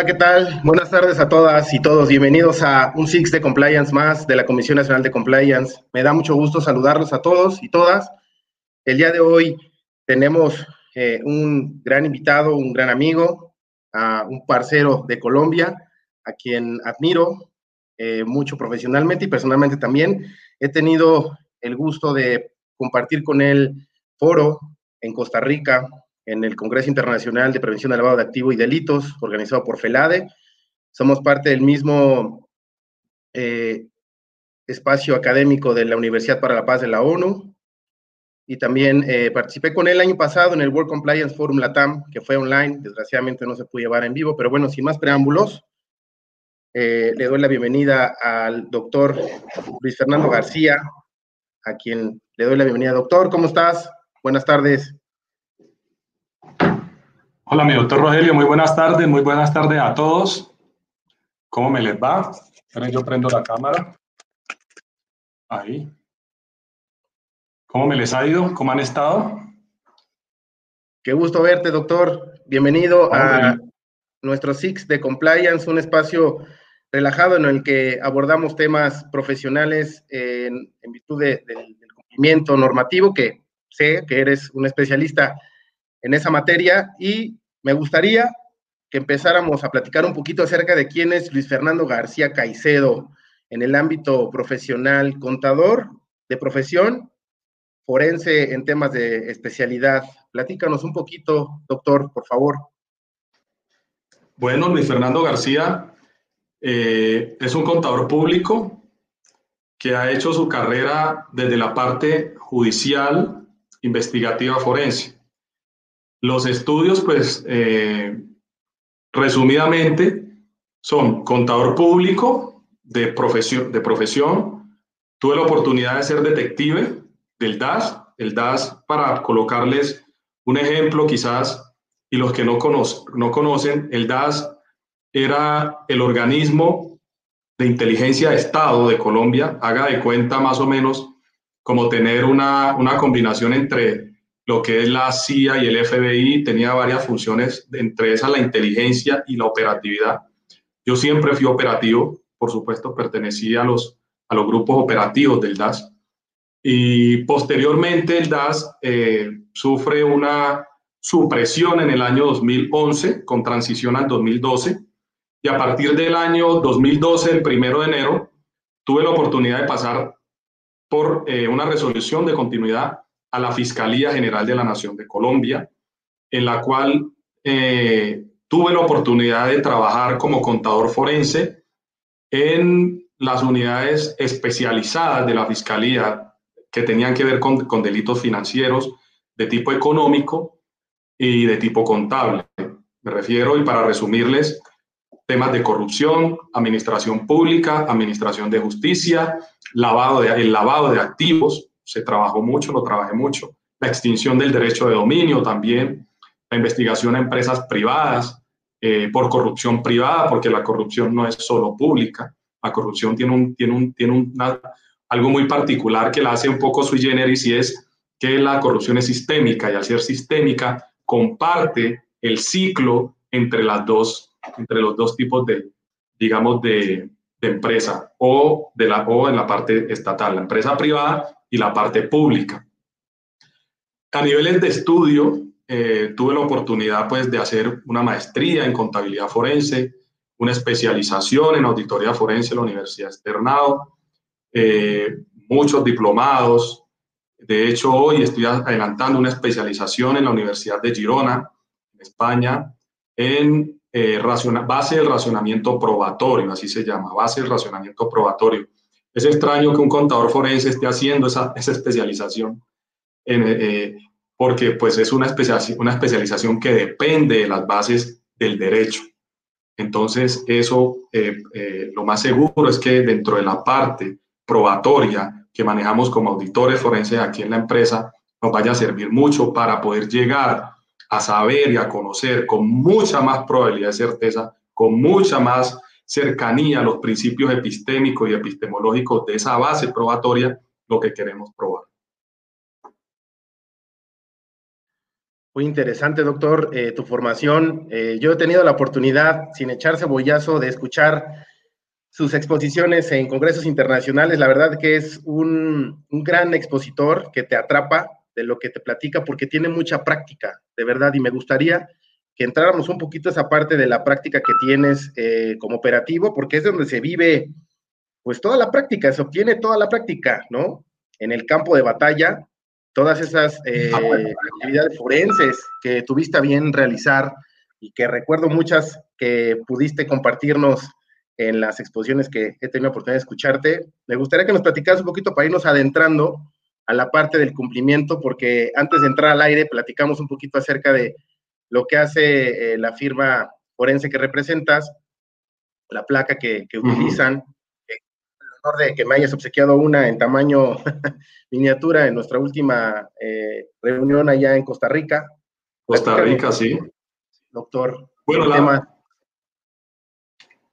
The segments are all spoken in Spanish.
Hola, ¿qué tal? Buenas tardes a todas y todos. Bienvenidos a un Six de Compliance más de la Comisión Nacional de Compliance. Me da mucho gusto saludarlos a todos y todas. El día de hoy tenemos eh, un gran invitado, un gran amigo, a un parcero de Colombia, a quien admiro eh, mucho profesionalmente y personalmente también. He tenido el gusto de compartir con él foro en Costa Rica, en el Congreso Internacional de Prevención de Lavado de Activos y Delitos, organizado por FELADE. Somos parte del mismo eh, espacio académico de la Universidad para la Paz de la ONU. Y también eh, participé con él el año pasado en el World Compliance Forum LATAM, que fue online. Desgraciadamente no se pudo llevar en vivo, pero bueno, sin más preámbulos, eh, le doy la bienvenida al doctor Luis Fernando García, a quien le doy la bienvenida. Doctor, ¿cómo estás? Buenas tardes. Hola, mi doctor Rogelio, muy buenas tardes, muy buenas tardes a todos. ¿Cómo me les va? yo prendo la cámara. Ahí. ¿Cómo me les ha ido? ¿Cómo han estado? Qué gusto verte, doctor. Bienvenido a nuestro Six de Compliance, un espacio relajado en el que abordamos temas profesionales en, virtud del cumplimiento normativo, que sé que eres un especialista en esa materia y me gustaría que empezáramos a platicar un poquito acerca de quién es Luis Fernando García Caicedo en el ámbito profesional, contador de profesión, forense en temas de especialidad. Platícanos un poquito, doctor, por favor. Bueno, Luis Fernando García eh, es un contador público que ha hecho su carrera desde la parte judicial, investigativa, forense. Los estudios, pues, eh, resumidamente, son contador público de profesión, de profesión. Tuve la oportunidad de ser detective del DAS. El DAS, para colocarles un ejemplo quizás, y los que no, no conocen, el DAS era el organismo de inteligencia de Estado de Colombia. Haga de cuenta más o menos como tener una, una combinación entre lo que es la CIA y el FBI tenía varias funciones, entre esas la inteligencia y la operatividad. Yo siempre fui operativo, por supuesto, pertenecí a los, a los grupos operativos del DAS. Y posteriormente el DAS eh, sufre una supresión en el año 2011 con transición al 2012. Y a partir del año 2012, el primero de enero, tuve la oportunidad de pasar por eh, una resolución de continuidad a la Fiscalía General de la Nación de Colombia, en la cual eh, tuve la oportunidad de trabajar como contador forense en las unidades especializadas de la Fiscalía que tenían que ver con, con delitos financieros de tipo económico y de tipo contable. Me refiero, y para resumirles, temas de corrupción, administración pública, administración de justicia, lavado de, el lavado de activos, se trabajó mucho, lo trabajé mucho. La extinción del derecho de dominio también, la investigación a empresas privadas eh, por corrupción privada, porque la corrupción no es solo pública, la corrupción tiene, un, tiene, un, tiene algo muy particular que la hace un poco sui generis y es que la corrupción es sistémica y al ser sistémica comparte el ciclo entre, las dos, entre los dos tipos de, digamos, de, de empresa o, de la, o en la parte estatal, la empresa privada y la parte pública. A niveles de estudio, eh, tuve la oportunidad pues, de hacer una maestría en contabilidad forense, una especialización en auditoría forense en la Universidad Externado, eh, muchos diplomados. De hecho, hoy estoy adelantando una especialización en la Universidad de Girona, en España, en eh, base del racionamiento probatorio, así se llama, base del racionamiento probatorio. Es extraño que un contador forense esté haciendo esa, especialización, eh, porque pues es una, especialización que depende de las bases del derecho. Entonces, eso eh, eh, lo más seguro es que dentro de la parte probatoria que manejamos como auditores forenses aquí en la empresa, nos vaya a servir mucho para poder llegar a saber y a conocer con mucha más probabilidad de certeza, con mucha más cercanía a los principios epistémicos y epistemológicos de esa base probatoria lo que queremos probar. Muy interesante, doctor, eh, tu formación. Eh, yo he tenido la oportunidad, sin echar cebollazo, de escuchar sus exposiciones en congresos internacionales. La verdad que es un, un, gran expositor que te atrapa de lo que te platica porque tiene mucha práctica, de verdad, y me gustaría que entráramos un poquito a esa parte de la práctica que tienes eh, como operativo, porque es donde se vive, pues toda la práctica, se obtiene toda la práctica, ¿no? En el campo de batalla, todas esas eh, actividades forenses que tuviste bien realizar y que recuerdo muchas que pudiste compartirnos en las exposiciones que he tenido la oportunidad de escucharte. Me gustaría que nos platicaras un poquito para irnos adentrando a la parte del cumplimiento, porque antes de entrar al aire platicamos un poquito acerca de lo que hace eh, la firma forense que representas, la placa que, utilizan, el honor de que me hayas obsequiado una en tamaño miniatura en nuestra última eh, reunión allá en Costa Rica. Costa Rica, sí. Doctor. Bueno, la,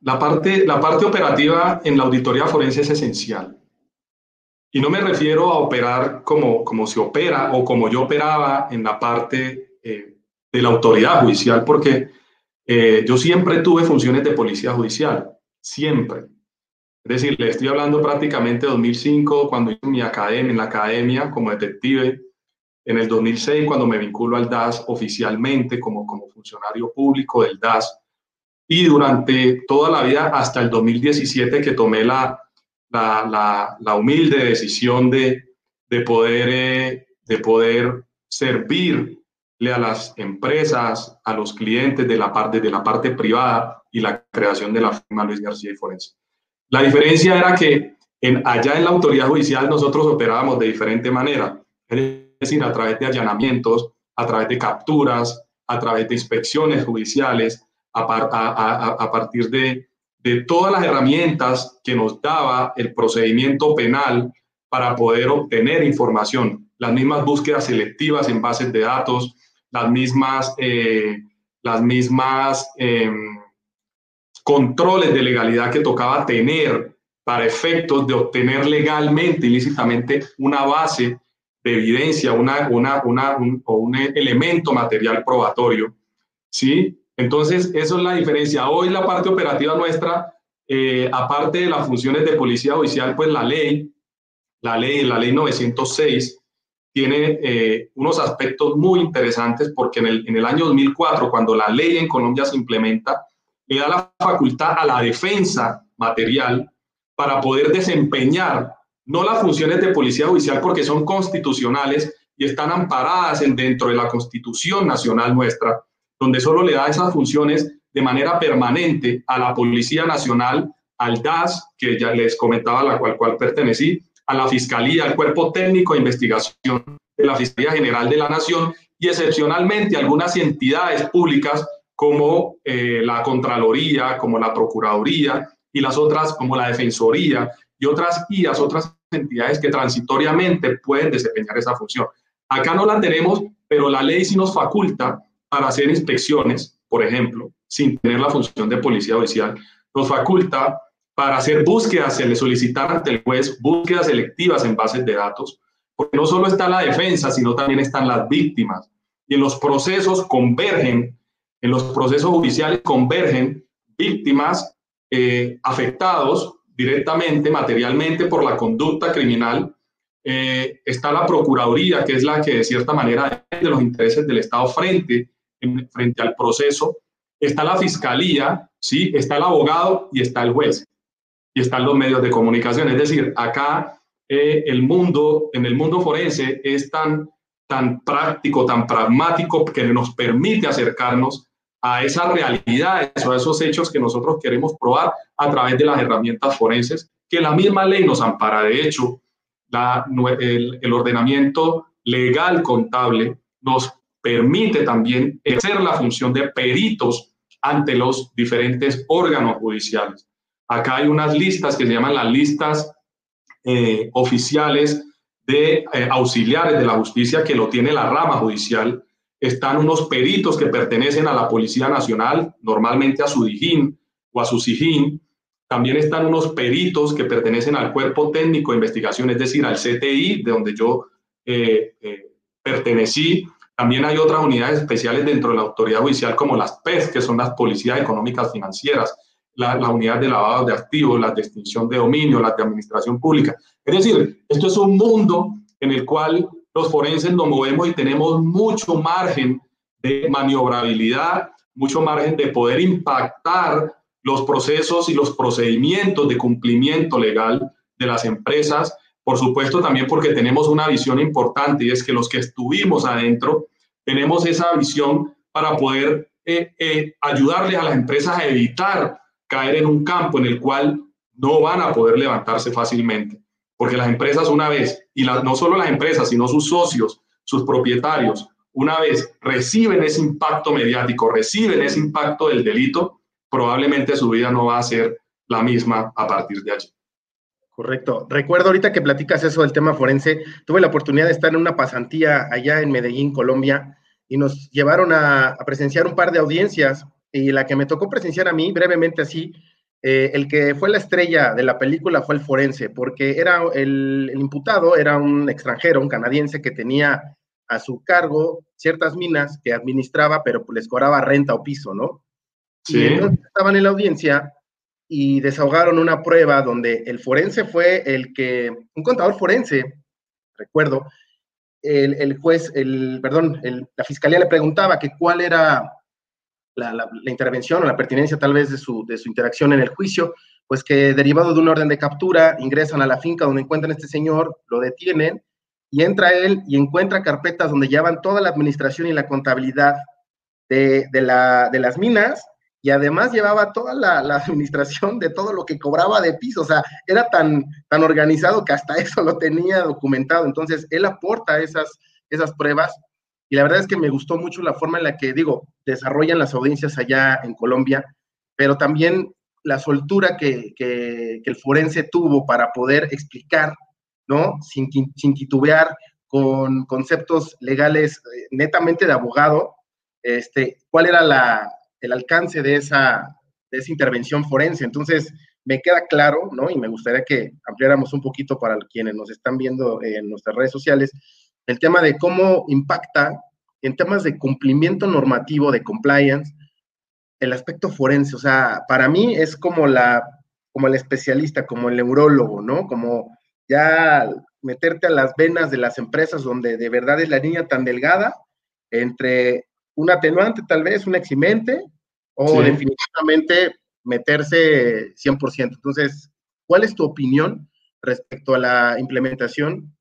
la, parte, la parte operativa en la auditoría forense es esencial. Y no me refiero a operar como, como se opera o como yo operaba en la parte eh, de la autoridad judicial, porque eh, yo siempre tuve funciones de policía judicial, siempre. Es decir, le estoy hablando prácticamente 2005, cuando hice mi academia, en la academia como detective, en el 2006, cuando me vinculo al DAS oficialmente como, como funcionario público del DAS, y durante toda la vida hasta el 2017 que tomé la, la, la, humilde decisión de, de, poder, eh, de poder servir a las empresas, a los clientes de la parte, de la parte privada y la creación de la firma Luis García y Forense. La diferencia era que en, allá en la autoridad judicial nosotros operábamos de diferente manera, es decir, a través de allanamientos, a través de capturas, a través de inspecciones judiciales, a, a, a partir de, de todas las herramientas que nos daba el procedimiento penal para poder obtener información, las mismas búsquedas selectivas en bases de datos, las mismas, eh, las mismas em, controles de legalidad que tocaba tener para efectos de obtener legalmente, ilícitamente, una base de evidencia, una, una, una un, o un elemento material probatorio. ¿sí? Entonces, eso es la diferencia. Hoy la parte operativa nuestra, eh, aparte de las funciones de policía judicial, pues la ley, la ley, la ley 906, tiene eh, unos aspectos muy interesantes porque en el, en el año 2004, cuando la ley en Colombia se implementa, le da la facultad a la defensa material para poder desempeñar no las funciones de policía judicial porque son constitucionales y están amparadas en, dentro de la Constitución Nacional nuestra, donde solo le da esas funciones de manera permanente a la Policía Nacional, al DAS, que ya les comentaba, la cual, cual pertenecí, a la Fiscalía, al Cuerpo Técnico de Investigación de la Fiscalía General de la Nación y excepcionalmente algunas entidades públicas como eh, la Contraloría, como la Procuraduría y las otras como la Defensoría y otras guías, otras entidades que transitoriamente pueden desempeñar esa función. Acá no la tenemos, pero la ley sí nos faculta para hacer inspecciones, por ejemplo, sin tener la función de policía judicial, nos faculta para hacer búsquedas, se le solicitar ante el juez búsquedas selectivas en bases de datos, porque no solo está la defensa, sino también están las víctimas. Y en los procesos convergen, en los procesos judiciales convergen víctimas eh, afectados directamente, materialmente por la conducta criminal. Eh, está la Procuraduría, que es la que de cierta manera de los intereses del Estado frente, frente al proceso. Está la Fiscalía, ¿sí? está el abogado y está el juez y están los medios de comunicación. Es decir, acá eh, el mundo, en el mundo forense es tan, tan práctico, tan pragmático que nos permite acercarnos a esas realidades o a esos hechos que nosotros queremos probar a través de las herramientas forenses que la misma ley nos ampara. De hecho, el ordenamiento legal contable nos permite también ejercer la función de peritos ante los diferentes órganos judiciales. Acá hay unas listas que se llaman las listas eh, oficiales de eh, auxiliares de la justicia que lo tiene la rama judicial. Están unos peritos que pertenecen a la Policía Nacional, normalmente a su DIJÍN o a su SIJÍN. También están unos peritos que pertenecen al Cuerpo Técnico de Investigación, es decir, al CTI, de donde yo eh, pertenecí. También hay otras unidades especiales dentro de la autoridad judicial como las PES, que son las policías económicas financieras, la, unidad de lavado de activos, la de extinción de dominio, las de administración pública. Es decir, esto es un mundo en el cual los forenses nos movemos y tenemos mucho margen de maniobrabilidad, mucho margen de poder impactar los procesos y los procedimientos de cumplimiento legal de las empresas. Por supuesto, también porque tenemos una visión importante y es que los que estuvimos adentro tenemos esa visión para poder eh, eh, ayudarles a las empresas a evitar caer en un campo en el cual no van a poder levantarse fácilmente. Porque las empresas una vez, y no solo las empresas, sino sus socios, sus propietarios, una vez reciben ese impacto mediático, reciben ese impacto del delito, probablemente su vida no va a ser la misma a partir de allí. Correcto. Recuerdo ahorita que platicas eso del tema forense, tuve la oportunidad de estar en una pasantía allá en Medellín, Colombia, y nos llevaron a, presenciar un par de audiencias, y la que me tocó presenciar a mí, brevemente así, eh, el que fue la estrella de la película fue el forense, porque era el, imputado era un extranjero, un canadiense que tenía a su cargo ciertas minas que administraba, pero pues les cobraba renta o piso, ¿no? Sí. Y entonces estaban en la audiencia y desahogaron una prueba donde el forense fue el que, un contador forense, recuerdo, el, juez, el, perdón, la fiscalía le preguntaba que cuál era la, intervención o la pertinencia tal vez de su, de su interacción en el juicio, pues que derivado de un orden de captura ingresan a la finca donde encuentran a este señor, lo detienen y entra él y encuentra carpetas donde llevan toda la administración y la contabilidad de, de, la, de las minas y además llevaba toda la, administración de todo lo que cobraba de piso, o sea, era tan, tan organizado que hasta eso lo tenía documentado, entonces él aporta esas, esas pruebas y la verdad es que me gustó mucho la forma en la que, digo, desarrollan las audiencias allá en Colombia, pero también la soltura que, que, el forense tuvo para poder explicar, ¿no? Sin, sin titubear, con conceptos legales eh, netamente de abogado, este, cuál era la, el alcance de esa, de esa intervención forense. Entonces, me queda claro, ¿no? Y me gustaría que ampliáramos un poquito para quienes nos están viendo en nuestras redes sociales, el tema de cómo impacta en temas de cumplimiento normativo, de compliance, el aspecto forense. O sea, para mí es como la, como el especialista, como el neurólogo, ¿no? Como ya meterte a las venas de las empresas donde de verdad es la línea tan delgada entre un atenuante tal vez, un eximente, o definitivamente meterse 100%. Entonces, ¿cuál es tu opinión respecto a la implementación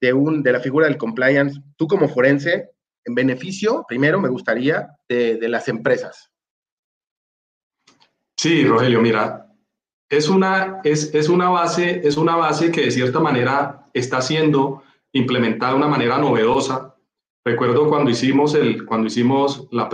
de, un, de la figura del compliance, tú como forense, en beneficio, primero me gustaría, de, de las empresas? Sí, Rogelio, mira, es una, es, es, una base, es una base que de cierta manera está siendo implementada de una manera novedosa Recuerdo cuando hicimos, el, cuando hicimos la,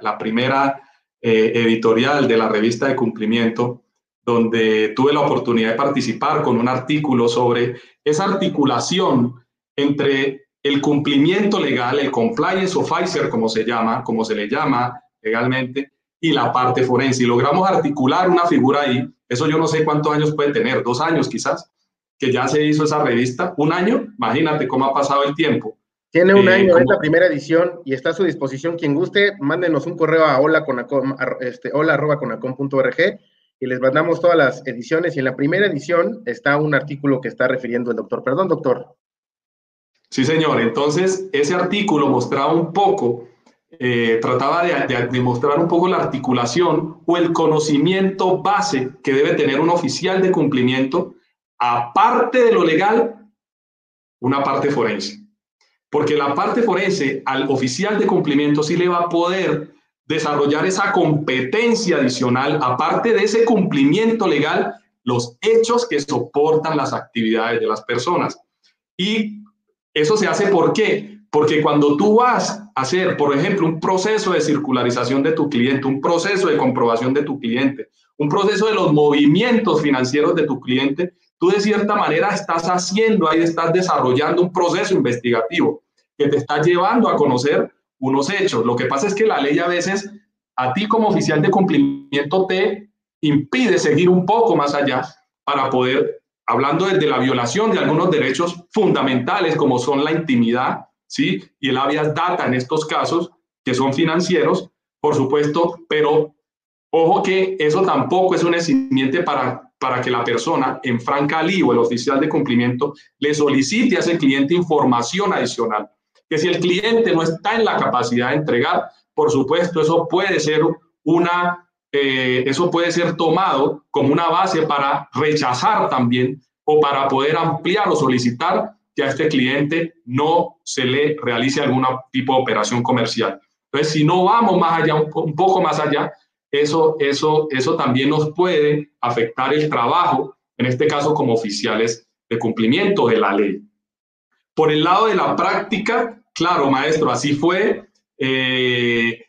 la, primera eh, editorial de la revista de cumplimiento, donde tuve la oportunidad de participar con un artículo sobre esa articulación entre el cumplimiento legal, el compliance officer, como se llama, como se le llama legalmente, y la parte forense. Y logramos articular una figura ahí, eso yo no sé cuántos años puede tener, dos años quizás, que ya se hizo esa revista, un año, imagínate cómo ha pasado el tiempo. Tiene un eh, año, esta primera edición y está a su disposición. Quien guste, mándenos un correo a hola, con este, hola y les mandamos todas las ediciones. Y en la primera edición está un artículo que está refiriendo el doctor. Perdón, doctor. Sí, señor. Entonces, ese artículo mostraba un poco, eh, trataba de, de, mostrar un poco la articulación o el conocimiento base que debe tener un oficial de cumplimiento, aparte de lo legal, una parte forense. Porque la parte forense al oficial de cumplimiento sí le va a poder desarrollar esa competencia adicional, aparte de ese cumplimiento legal, los hechos que soportan las actividades de las personas. Y eso se hace ¿por qué? Porque cuando tú vas a hacer, por ejemplo, un proceso de circularización de tu cliente, un proceso de comprobación de tu cliente, un proceso de los movimientos financieros de tu cliente, tú de cierta manera estás haciendo, ahí estás desarrollando un proceso investigativo que te está llevando a conocer unos hechos. Lo que pasa es que la ley a veces, a ti como oficial de cumplimiento, te impide seguir un poco más allá para poder, hablando desde la violación de algunos derechos fundamentales como son la intimidad, ¿sí? Y el habeas data en estos casos, que son financieros, por supuesto, pero ojo que eso tampoco es un eximiente para, para que la persona en franca o el oficial de cumplimiento, le solicite a ese cliente información adicional. Que si el cliente no está en la capacidad de entregar, por supuesto, eso puede ser una, eh, eso puede ser tomado como una base para rechazar también o para poder ampliar o solicitar que a este cliente no se le realice algún tipo de operación comercial. Entonces, si no vamos más allá, un, poco más allá, eso, eso, eso también nos puede afectar el trabajo, en este caso como oficiales de cumplimiento de la ley. Por el lado de la práctica, claro, maestro, así fue. Eh,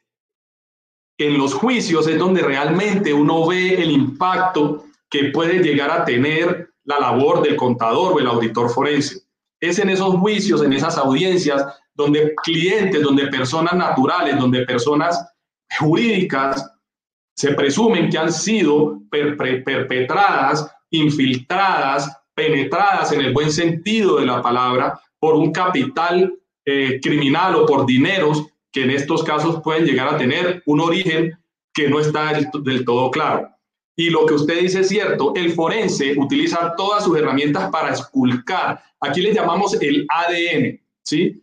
en los juicios es donde realmente uno ve el impacto que puede llegar a tener la labor del contador o el auditor forense. Es en esos juicios, en esas audiencias, donde clientes, donde personas naturales, donde personas jurídicas se presumen que han sido perpetradas, infiltradas, penetradas en el buen sentido de la palabra por un capital eh, criminal o por dineros que en estos casos pueden llegar a tener un origen que no está del todo claro. Y lo que usted dice es cierto, el forense utiliza todas sus herramientas para esculcar. Aquí le llamamos el ADN, ¿sí?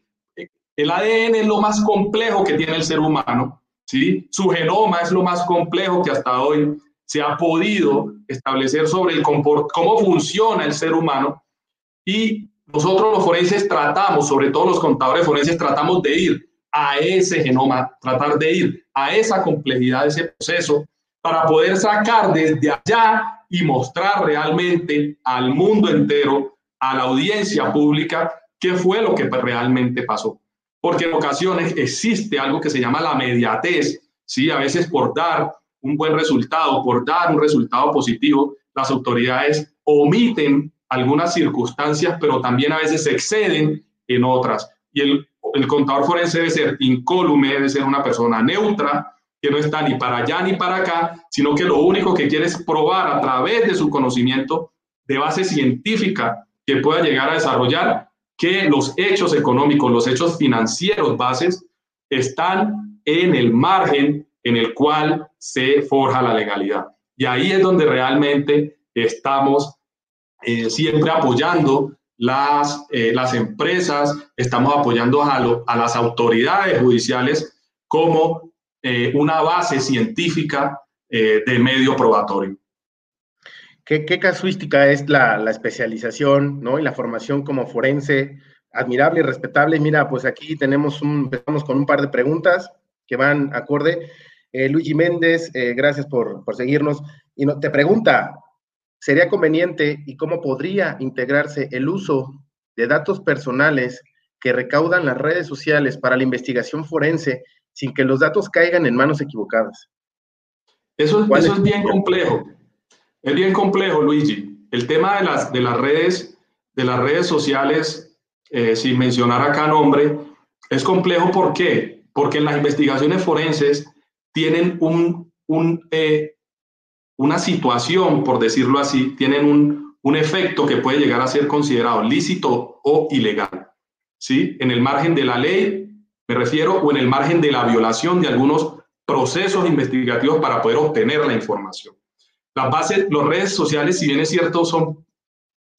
El ADN es lo más complejo que tiene el ser humano, ¿sí? Su genoma es lo más complejo que hasta hoy se ha podido establecer sobre el cómo funciona el ser humano. Y nosotros los forenses tratamos, sobre todo los contadores forenses, tratamos de ir a ese genoma, tratar de ir a esa complejidad de ese proceso para poder sacar desde allá y mostrar realmente al mundo entero, a la audiencia pública, qué fue lo que realmente pasó. Porque en ocasiones existe algo que se llama la mediatez, ¿sí? A veces por dar un buen resultado, por dar un resultado positivo, las autoridades omiten algunas circunstancias, pero también a veces se exceden en otras. Y el, el contador forense debe ser incólume, debe ser una persona neutra, que no está ni para allá ni para acá, sino que lo único que quiere es probar a través de su conocimiento de base científica que pueda llegar a desarrollar que los hechos económicos, los hechos financieros bases están en el margen en el cual se forja la legalidad. Y ahí es donde realmente estamos eh, siempre apoyando las, eh, las empresas, estamos apoyando a, a las autoridades judiciales como eh, una base científica eh, de medio probatorio. ¿Qué, casuística es la, especialización ¿no? y la formación como forense? Admirable y respetable. Mira, pues aquí tenemos un, empezamos con un par de preguntas que van acorde. Eh, Luigi Méndez, gracias por, por, seguirnos. Y no, te pregunta, ¿sería conveniente y cómo podría integrarse el uso de datos personales que recaudan las redes sociales para la investigación forense sin que los datos caigan en manos equivocadas. Eso, eso es bien complejo. Es bien complejo, Luigi. El tema de las, de las, redes, de las redes sociales, eh, sin mencionar acá nombre, es complejo. ¿Por qué? Porque en las investigaciones forenses tienen un, un, eh, una situación, por decirlo así, tienen un, un efecto que puede llegar a ser considerado lícito o ilegal. ¿sí? En el margen de la ley me refiero o en el margen de la violación de algunos procesos investigativos para poder obtener la información. Las bases, las redes sociales, si bien es cierto, son,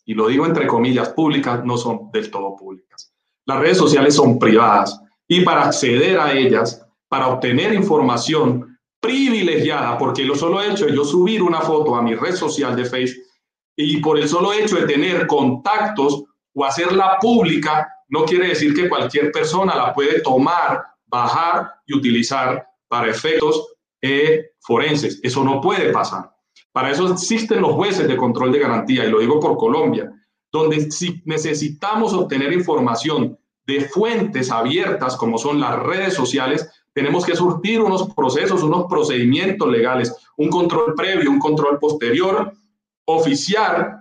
y lo digo entre comillas, públicas, no son del todo públicas. Las redes sociales son privadas y para acceder a ellas, para obtener información privilegiada, porque lo solo hecho de yo subir una foto a mi red social de Facebook y por el solo hecho de tener contactos o hacerla pública, no quiere decir que cualquier persona la puede tomar, bajar y utilizar para efectos eh, forenses. Eso no puede pasar. Para eso existen los jueces de control de garantía, y lo digo por Colombia, donde si necesitamos obtener información de fuentes abiertas como son las redes sociales, tenemos que surtir unos procesos, unos procedimientos legales, un control previo, un control posterior, oficiar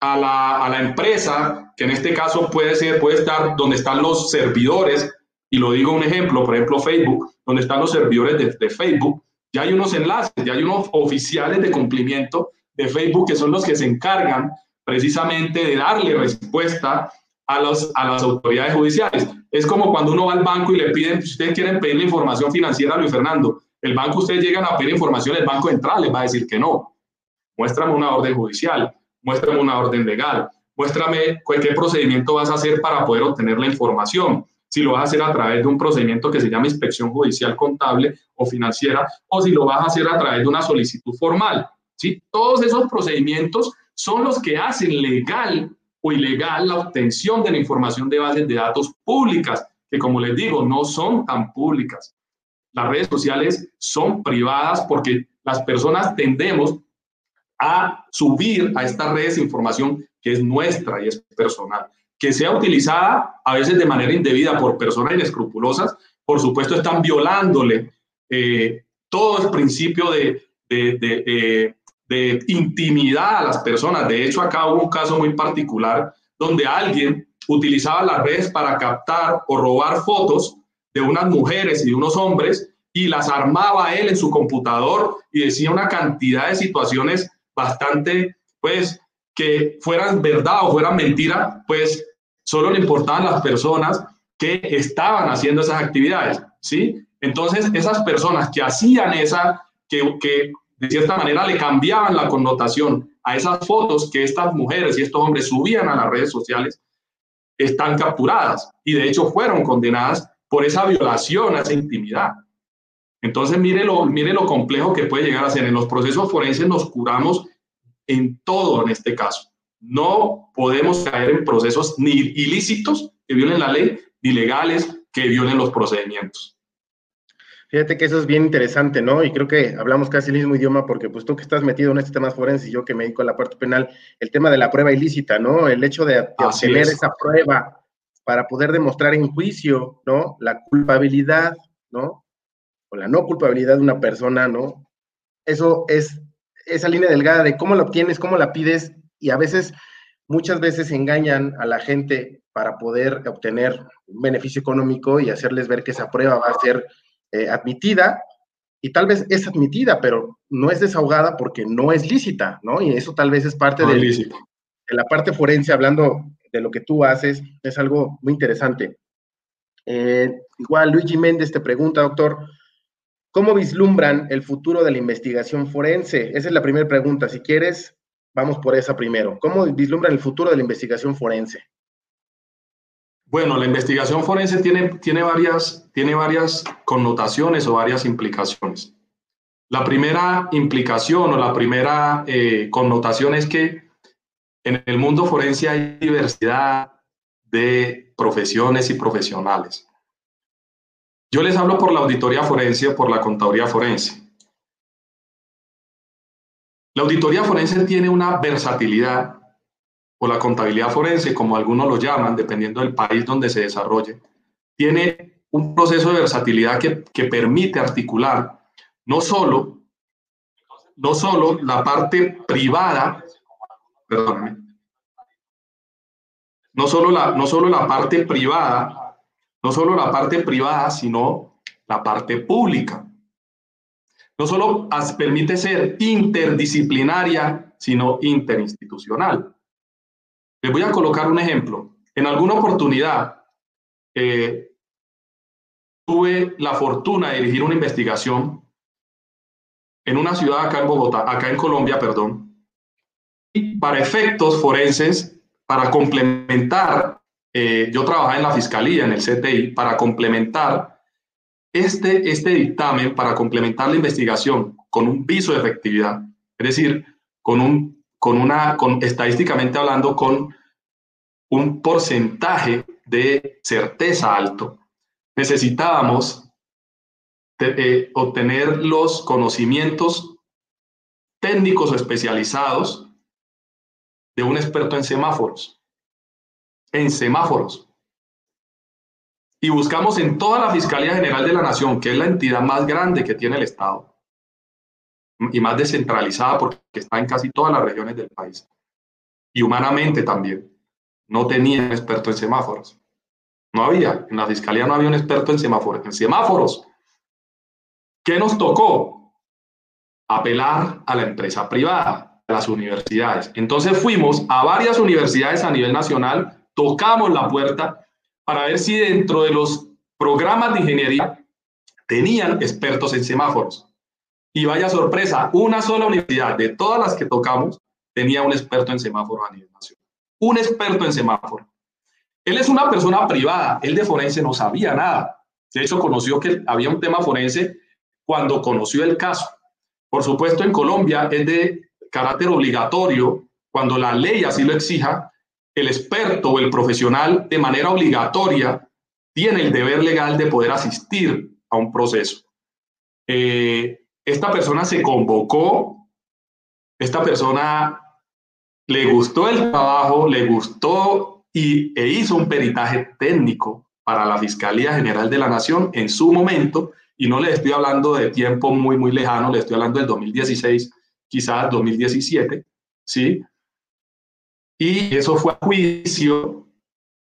a la, a la empresa que en este caso puede ser, puede estar donde están los servidores, y lo digo un ejemplo, por ejemplo Facebook, donde están los servidores de, de Facebook, ya hay unos enlaces, ya hay unos oficiales de cumplimiento de Facebook que son los que se encargan precisamente de darle respuesta a, los, a las autoridades judiciales. Es como cuando uno va al banco y le piden, ustedes quieren pedirle información financiera a Luis Fernando, el banco, ustedes llegan a pedir información, el Banco Central les va a decir que no. Muéstrame una orden judicial, muéstrame una orden legal, muéstrame qué procedimiento vas a hacer para poder obtener la información. Si lo vas a hacer a través de un procedimiento que se llama inspección judicial contable o financiera, o si lo vas a hacer a través de una solicitud formal. ¿sí? Todos esos procedimientos son los que hacen legal o ilegal la obtención de la información de bases de datos públicas, que como les digo, no son tan públicas. Las redes sociales son privadas porque las personas tendemos a subir a estas redes información que es nuestra y es personal. Que sea utilizada a veces de manera indebida por personas inescrupulosas, por supuesto están violándole eh, todo el principio de, de, de, eh, de intimidad a las personas. De hecho, acá hubo un caso muy particular donde alguien utilizaba las redes para captar o robar fotos de unas mujeres y de unos hombres y las armaba él en su computador y decía una cantidad de situaciones bastante, pues, que fueran verdad o fueran mentira, pues solo le importaban las personas que estaban haciendo esas actividades, ¿sí? Entonces, esas personas que hacían esa, que, que de cierta manera le cambiaban la connotación a esas fotos que estas mujeres y estos hombres subían a las redes sociales, están capturadas y de hecho fueron condenadas por esa violación a esa intimidad. Entonces, mire lo, mire lo complejo que puede llegar a ser. En los procesos forenses nos curamos en todo en este caso. No podemos caer en procesos ni ilícitos que violen la ley, ni legales que violen los procedimientos. Fíjate que eso es bien interesante, ¿no? Y creo que hablamos casi el mismo idioma porque pues tú que estás metido en este tema forense y yo que me dedico a la parte penal, el tema de la prueba ilícita, ¿no? El hecho de, obtener esa prueba para poder demostrar en juicio, ¿no? La culpabilidad, ¿no? O la no culpabilidad de una persona, ¿no? Eso es esa línea delgada de cómo la obtienes, cómo la pides y a veces, muchas veces engañan a la gente para poder obtener un beneficio económico y hacerles ver que esa prueba va a ser eh, admitida y tal vez es admitida, pero no es desahogada porque no es lícita, ¿no? Y eso tal vez es parte de, de, la parte forense, hablando de lo que tú haces, es algo muy interesante. Eh, igual Luigi Méndez te pregunta, doctor, ¿cómo vislumbran el futuro de la investigación forense? Esa es la primera pregunta. Si quieres, vamos por esa primero. ¿Cómo vislumbran el futuro de la investigación forense? Bueno, la investigación forense tiene, tiene, varias, tiene varias connotaciones o varias implicaciones. La primera implicación o la primera eh, connotación es que en el mundo forense hay diversidad de profesiones y profesionales. Yo les hablo por la auditoría forense por la contaduría forense. La auditoría forense tiene una versatilidad o la contabilidad forense, como algunos lo llaman, dependiendo del país donde se desarrolle, tiene un proceso de versatilidad que, permite articular no solo, no solo la parte privada, perdóname, no solo la, no solo la parte privada, no solo la parte privada, sino la parte pública. No solo permite ser interdisciplinaria, sino interinstitucional. Les voy a colocar un ejemplo. En alguna oportunidad eh, tuve la fortuna de dirigir una investigación en una ciudad acá en Bogotá, acá en Colombia, perdón, y para efectos forenses, para complementar, eh, yo trabajaba en la fiscalía, en el CTI, para complementar este, este dictamen, para complementar la investigación con un piso de efectividad, es decir, con un con una, con, estadísticamente hablando, con un porcentaje de certeza alto. Necesitábamos eh, obtener los conocimientos técnicos o especializados de un experto en semáforos. En semáforos. Y buscamos en toda la Fiscalía General de la Nación, que es la entidad más grande que tiene el Estado, y más descentralizada porque está en casi todas las regiones del país. Y humanamente también. No tenía un experto en semáforos. No había. En la fiscalía no había un experto en semáforos. En semáforos. ¿Qué nos tocó? Apelar a la empresa privada, a las universidades. Entonces fuimos a varias universidades a nivel nacional, tocamos la puerta para ver si dentro de los programas de ingeniería tenían expertos en semáforos. Y vaya sorpresa, una sola universidad de todas las que tocamos tenía un experto en semáforos a nivel nacional. Un experto en semáforo. Él es una persona privada, él de forense no sabía nada. De hecho, conoció que había un tema forense cuando conoció el caso. Por supuesto, en Colombia es de carácter obligatorio, cuando la ley así lo exija, el experto o el profesional de manera obligatoria tiene el deber legal de poder asistir a un proceso. Eh, esta persona se convocó, esta persona le gustó el trabajo, le gustó y, e hizo un peritaje técnico para la Fiscalía General de la Nación en su momento, y no le estoy hablando de tiempo muy, muy lejano, le estoy hablando del 2016, quizás 2017, ¿sí? Y eso fue a juicio,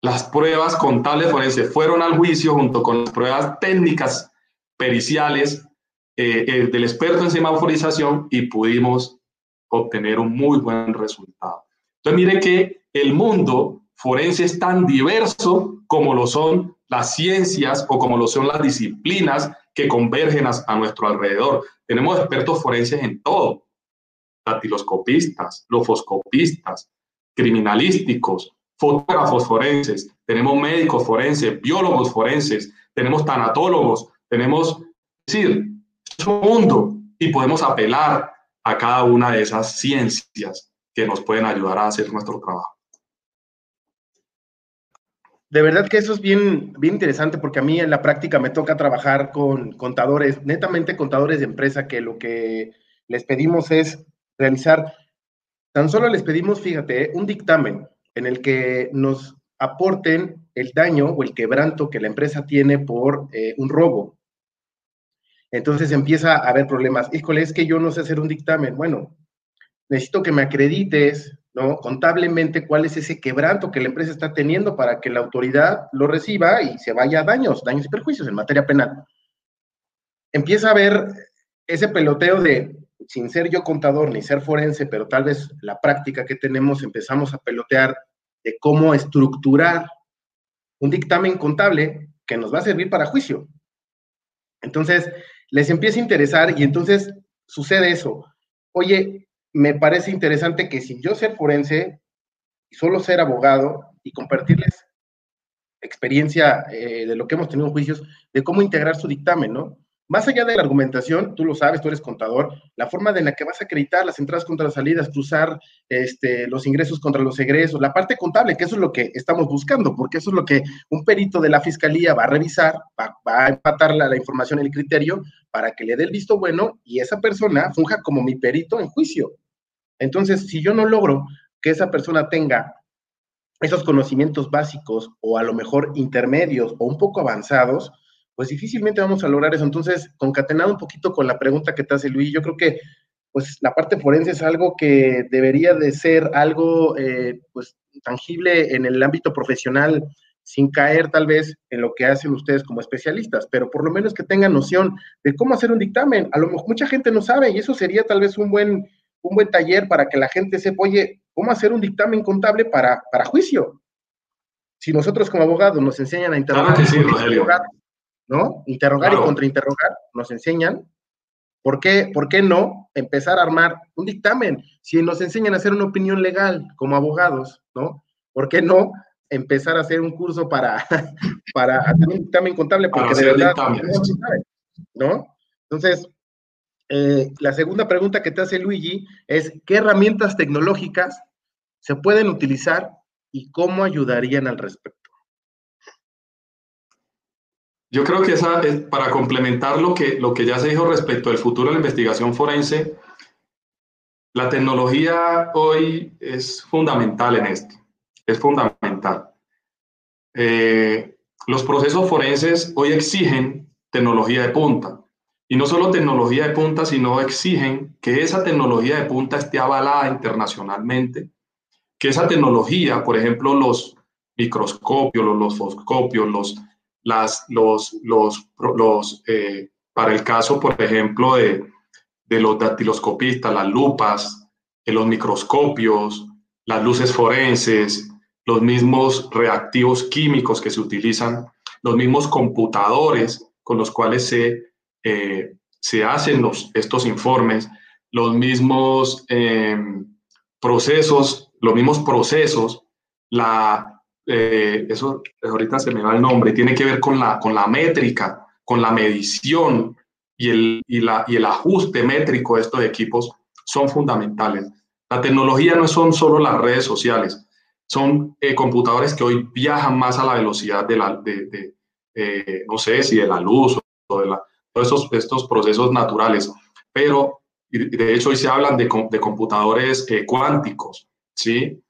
las pruebas contables forenses fueron al juicio junto con las pruebas técnicas periciales eh, eh, del experto en semaforización y pudimos obtener un muy buen resultado. Entonces, mire que el mundo forense es tan diverso como lo son las ciencias o como lo son las disciplinas que convergen a, nuestro alrededor. Tenemos expertos forenses en todo, datiloscopistas, lofoscopistas, criminalísticos, fotógrafos forenses, tenemos médicos forenses, biólogos forenses, tenemos tanatólogos, tenemos, decir, mundo y podemos apelar a cada una de esas ciencias que nos pueden ayudar a hacer nuestro trabajo. De verdad que eso es bien, bien interesante porque a mí en la práctica me toca trabajar con contadores, netamente contadores de empresa, que lo que les pedimos es realizar, tan solo les pedimos, fíjate, un dictamen en el que nos aporten el daño o el quebranto que la empresa tiene por eh, un robo, entonces empieza a haber problemas. Híjole, es que yo no sé hacer un dictamen. Bueno, necesito que me acredites, ¿no? Contablemente cuál es ese quebranto que la empresa está teniendo para que la autoridad lo reciba y se vaya a daños, daños y perjuicios en materia penal. Empieza a haber ese peloteo de, sin ser yo contador ni ser forense, pero tal vez la práctica que tenemos, empezamos a pelotear de cómo estructurar un dictamen contable que nos va a servir para juicio. Entonces, les empieza a interesar y entonces sucede eso. Oye, me parece interesante que si yo ser forense y solo ser abogado y compartirles experiencia eh, de lo que hemos tenido en juicios, de cómo integrar su dictamen, ¿no? Más allá de la argumentación, tú lo sabes, tú eres contador, la forma de la que vas a acreditar las entradas contra las salidas, cruzar este, los ingresos contra los egresos, la parte contable, que eso es lo que estamos buscando, porque eso es lo que un perito de la fiscalía va a revisar, va, a empatar la, la información, el criterio, para que le dé el visto bueno y esa persona funja como mi perito en juicio. Entonces, si yo no logro que esa persona tenga esos conocimientos básicos o a lo mejor intermedios o un poco avanzados, pues difícilmente vamos a lograr eso. Entonces, concatenado un poquito con la pregunta que te hace Luis, yo creo que pues la parte forense es algo que debería de ser algo eh, pues tangible en el ámbito profesional sin caer tal vez en lo que hacen ustedes como especialistas, pero por lo menos que tengan noción de cómo hacer un dictamen. A lo mejor mucha gente no sabe y eso sería tal vez un buen, un buen taller para que la gente sepa, oye, cómo hacer un dictamen contable para, para juicio. Si nosotros como abogados nos enseñan a interrogar, ¿no? Interrogar y contrainterrogar, nos enseñan. ¿Por qué, ¿Por qué no empezar a armar un dictamen? Si nos enseñan a hacer una opinión legal como abogados, ¿no? ¿Por qué no empezar a hacer un curso para, para hacer un dictamen contable? Porque de verdad, ¿no? Entonces, eh, la segunda pregunta que te hace Luigi es, ¿qué herramientas tecnológicas se pueden utilizar y cómo ayudarían al respecto? Yo creo que esa es para complementar lo que, lo que ya se dijo respecto al futuro de la investigación forense, la tecnología hoy es fundamental en esto, es fundamental. Eh, los procesos forenses hoy exigen tecnología de punta. Y no solo tecnología de punta, sino exigen que esa tecnología de punta esté avalada internacionalmente, que esa tecnología, por ejemplo, los microscopios, los, los foscopios, los las, los, los, los eh, para el caso, por ejemplo, de, de los dactiloscopistas, las lupas, los microscopios, las luces forenses, los mismos reactivos químicos que se utilizan, los mismos computadores con los cuales se, eh, se hacen los, estos informes, los mismos eh, procesos, los mismos procesos, la, eh, eso ahorita se me va el nombre, tiene que ver con la, con la métrica, con la medición y el, y, la, y el ajuste métrico de estos equipos son fundamentales. La tecnología no son solo las redes sociales, son eh, computadores que hoy viajan más a la velocidad de la, de, eh, no sé si de la luz o de la, todos estos, estos procesos naturales, pero de hecho hoy se hablan de, de computadores eh, cuánticos, ¿sí?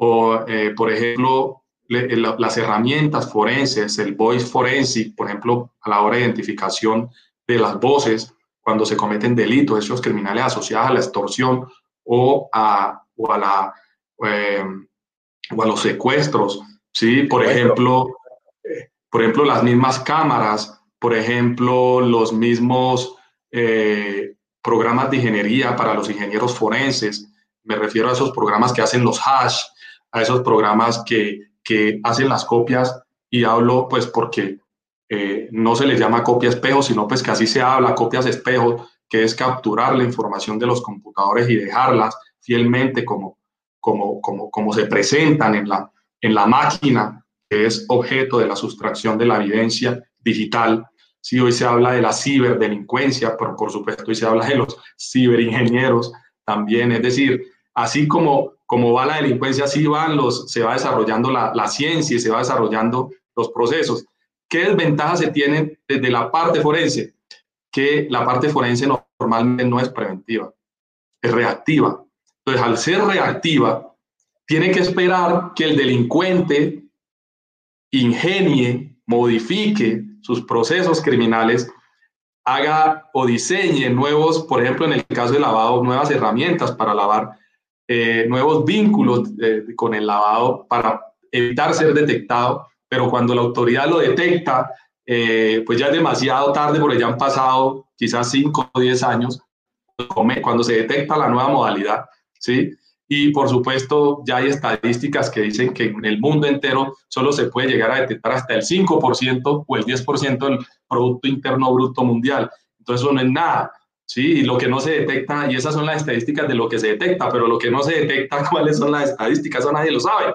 O, por ejemplo, las herramientas forenses, el voice forensic, por ejemplo, a la hora de identificación de las voces, cuando se cometen delitos, esos criminales asociados a la extorsión o a, o a la o a los secuestros, ¿sí? Por ejemplo, eh, por ejemplo, las mismas cámaras, por ejemplo, los mismos eh, programas de ingeniería para los ingenieros forenses. Me refiero a esos programas que hacen los hash, a esos programas que, que hacen las copias y hablo pues porque eh, no se les llama copia espejo, sino pues que así se habla, copias espejo, que es capturar la información de los computadores y dejarlas fielmente como como, como, como se presentan en la, en la máquina, que es objeto de la sustracción de la evidencia digital. Si hoy se habla de la ciberdelincuencia, pero por supuesto hoy se habla de los ciberingenieros también, es decir, así como, como va la delincuencia, así van los, se va desarrollando la, la ciencia y se va desarrollando los procesos. ¿Qué desventajas se tienen desde la parte forense? Que la parte forense normalmente no es preventiva, es reactiva. Entonces, al ser reactiva, tiene que esperar que el delincuente ingenie, modifique sus procesos criminales, haga o diseñe nuevos, por ejemplo, en el caso de lavado, nuevas herramientas para lavar, eh, nuevos vínculos eh, con el lavado para evitar ser detectado, pero cuando la autoridad lo detecta, eh, pues ya es demasiado tarde porque ya han pasado quizás 5 o 10 años cuando se detecta la nueva modalidad ¿sí? Y por supuesto, ya hay estadísticas que dicen que en el mundo entero solo se puede llegar a detectar hasta el 5% o el 10% del Producto Interno Bruto Mundial. Entonces, eso no es nada. Sí, y lo que no se detecta, y esas son las estadísticas de lo que se detecta, pero lo que no se detecta, ¿cuáles son las estadísticas? Eso nadie lo sabe.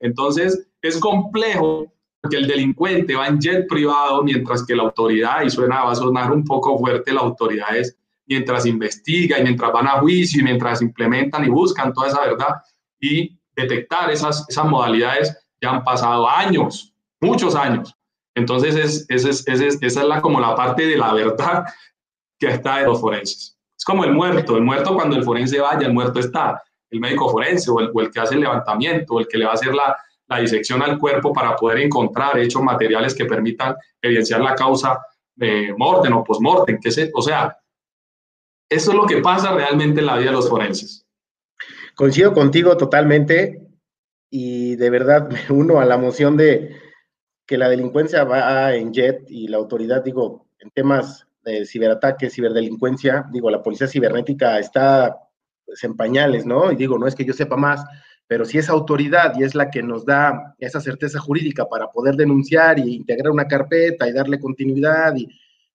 Entonces, es complejo porque el delincuente va en jet privado, mientras que la autoridad, y suena, va a sonar un poco fuerte, la autoridad es mientras investiga y mientras van a juicio y mientras implementan y buscan toda esa verdad y detectar esas, esas modalidades ya han pasado años, muchos años. Entonces, es, es, es, esa es la, como la parte de la verdad que está de los forenses. Es como el muerto, el muerto cuando el forense vaya, el muerto está, el médico forense o el, o el que hace el levantamiento, o el que le va a hacer la, la disección al cuerpo para poder encontrar hechos materiales que permitan evidenciar la causa de mortem o postmortem, que se, o sea, eso es lo que pasa realmente en la vida de los forenses. Coincido contigo totalmente y de verdad me uno a la moción de que la delincuencia va en jet y la autoridad, digo, en temas de ciberataques, ciberdelincuencia, digo, la policía cibernética está pues, en pañales, ¿no? Y digo, no es que yo sepa más, pero si es autoridad y es la que nos da esa certeza jurídica para poder denunciar y integrar una carpeta y darle continuidad y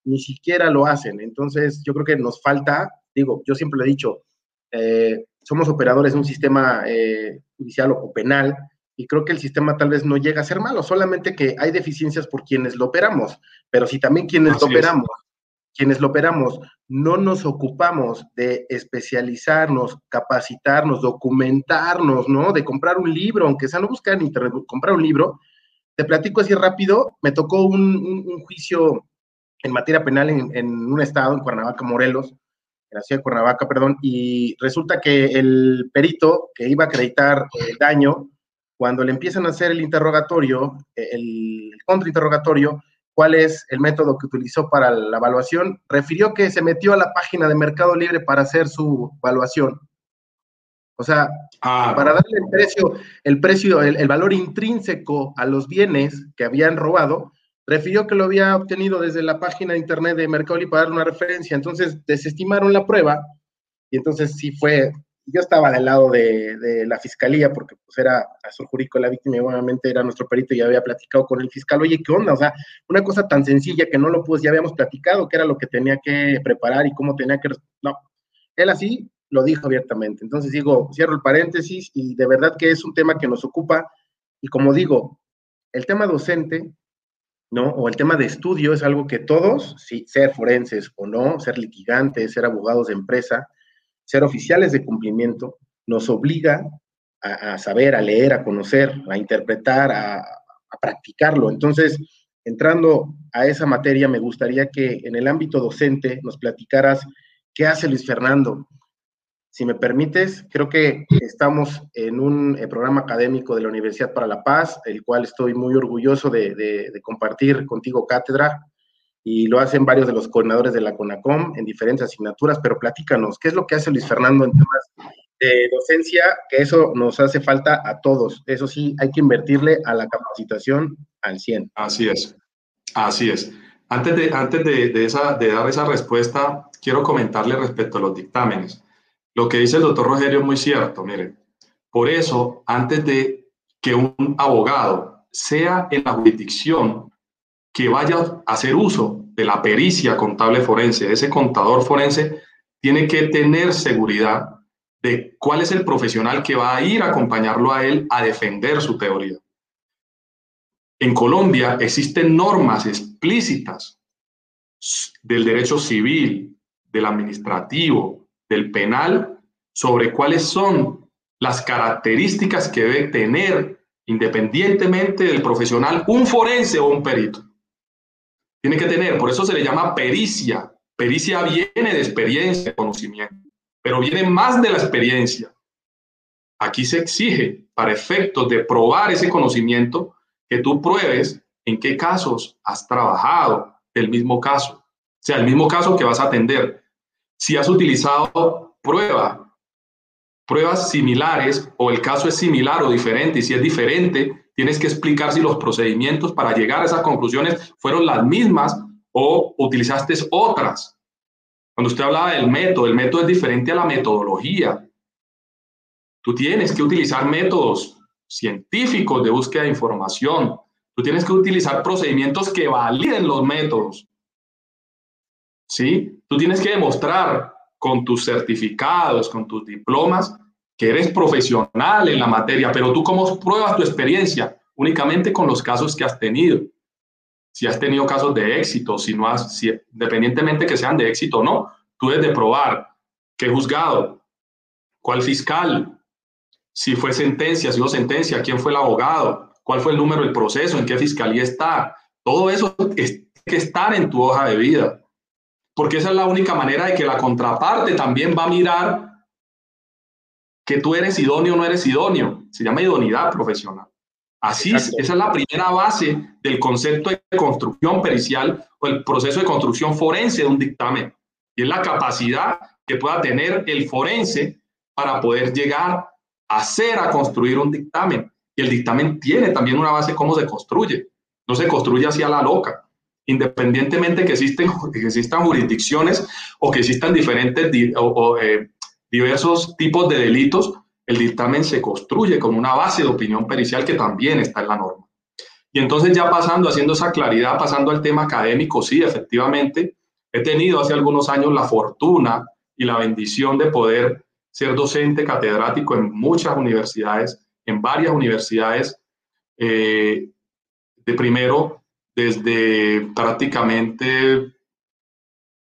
ni siquiera lo hacen. Entonces, yo creo que nos falta, digo, yo siempre lo he dicho, eh, somos operadores de un sistema eh, judicial o penal y creo que el sistema tal vez no llega a ser malo, solamente que hay deficiencias por quienes lo operamos, pero si también quienes lo operamos, quienes lo operamos, no nos ocupamos de especializarnos, capacitarnos, documentarnos, ¿no? De comprar un libro, aunque sea no buscar en internet, comprar un libro. Te platico así rápido, me tocó un juicio en materia penal en, un estado, en Cuernavaca, Morelos, en la ciudad de Cuernavaca, perdón, y resulta que el perito que iba a acreditar el daño, cuando le empiezan a hacer el interrogatorio, el contrainterrogatorio, cuál es el método que utilizó para la evaluación, refirió que se metió a la página de Mercado Libre para hacer su evaluación. O sea, ah. para darle el precio, el precio, el valor intrínseco a los bienes que habían robado, refirió que lo había obtenido desde la página de internet de Mercado Libre para dar una referencia. Entonces desestimaron la prueba y entonces sí fue, yo estaba del lado de, la fiscalía, porque pues era de la víctima y obviamente era nuestro perito y había platicado con el fiscal, oye, ¿qué onda? O sea, una cosa tan sencilla que no lo pues ya habíamos platicado, que era lo que tenía que preparar y cómo tenía que... No, él así lo dijo abiertamente. Entonces digo, cierro el paréntesis y de verdad que es un tema que nos ocupa y como digo, el tema docente, ¿no? O el tema de estudio es algo que todos, sí, ser forenses o no, ser litigantes, ser abogados de empresa, ser oficiales de cumplimiento nos obliga a, saber, a leer, a conocer, a interpretar, a, practicarlo. Entonces, entrando a esa materia, me gustaría que en el ámbito docente nos platicaras qué hace Luis Fernando. Si me permites, creo que estamos en un eh, programa académico de la Universidad para la Paz, el cual estoy muy orgulloso de compartir contigo cátedra y lo hacen varios de los coordinadores de la CONACOM en diferentes asignaturas, pero platícanos, ¿qué es lo que hace Luis Fernando en temas de docencia? Que eso nos hace falta a todos. Eso sí, hay que invertirle a la capacitación al 100. Así es, así es. Antes de, antes de, esa, de dar esa respuesta, quiero comentarle respecto a los dictámenes. Lo que dice el doctor Rogerio es muy cierto, mire. Por eso, antes de que un abogado sea en la jurisdicción que vaya a hacer uso de la pericia contable forense, ese contador forense, tiene que tener seguridad de cuál es el profesional que va a ir a acompañarlo a él a defender su teoría. En Colombia existen normas explícitas del derecho civil, del administrativo, del penal, sobre cuáles son las características que debe tener independientemente del profesional un forense o un perito. Tiene que tener, por eso se le llama pericia. Pericia viene de experiencia, de conocimiento, pero viene más de la experiencia. Aquí se exige, para efectos de probar ese conocimiento, que tú pruebes en qué casos has trabajado del mismo caso. O sea, el mismo caso que vas a atender. Si has utilizado prueba, pruebas similares o el caso es similar o diferente, y si es diferente, tienes que explicar si los procedimientos para llegar a esas conclusiones fueron las mismas o utilizaste otras. Cuando usted hablaba del método, el método es diferente a la metodología. Tú tienes que utilizar métodos científicos de búsqueda de información. Tú tienes que utilizar procedimientos que validen los métodos. ¿Sí? Tú tienes que demostrar con tus certificados, con tus diplomas, que eres profesional en la materia, pero tú cómo pruebas tu experiencia únicamente con los casos que has tenido. Si has tenido casos de éxito, si no has, si, independientemente que sean de éxito o no, tú debes de probar qué juzgado, cuál fiscal, si fue sentencia, si hubo sentencia, quién fue el abogado, cuál fue el número del proceso, en qué fiscalía está. Todo eso tiene que estar en tu hoja de vida, porque esa es la única manera de que la contraparte también va a mirar que tú eres idóneo o no eres idóneo. Se llama idoneidad profesional. Así es, esa es la primera base del concepto de construcción pericial o el proceso de construcción forense de un dictamen. Y es la capacidad que pueda tener el forense para poder llegar a hacer, a construir un dictamen. Y el dictamen tiene también una base cómo se construye. No se construye así a la loca. Independientemente que, existen, que existan jurisdicciones o que existan diferentes o, eh, diversos tipos de delitos, el dictamen se construye con una base de opinión pericial que también está en la norma. Y entonces ya pasando, haciendo esa claridad, pasando al tema académico, sí, efectivamente, he tenido hace algunos años la fortuna y la bendición de poder ser docente catedrático en muchas universidades, en varias universidades, eh, de primero desde prácticamente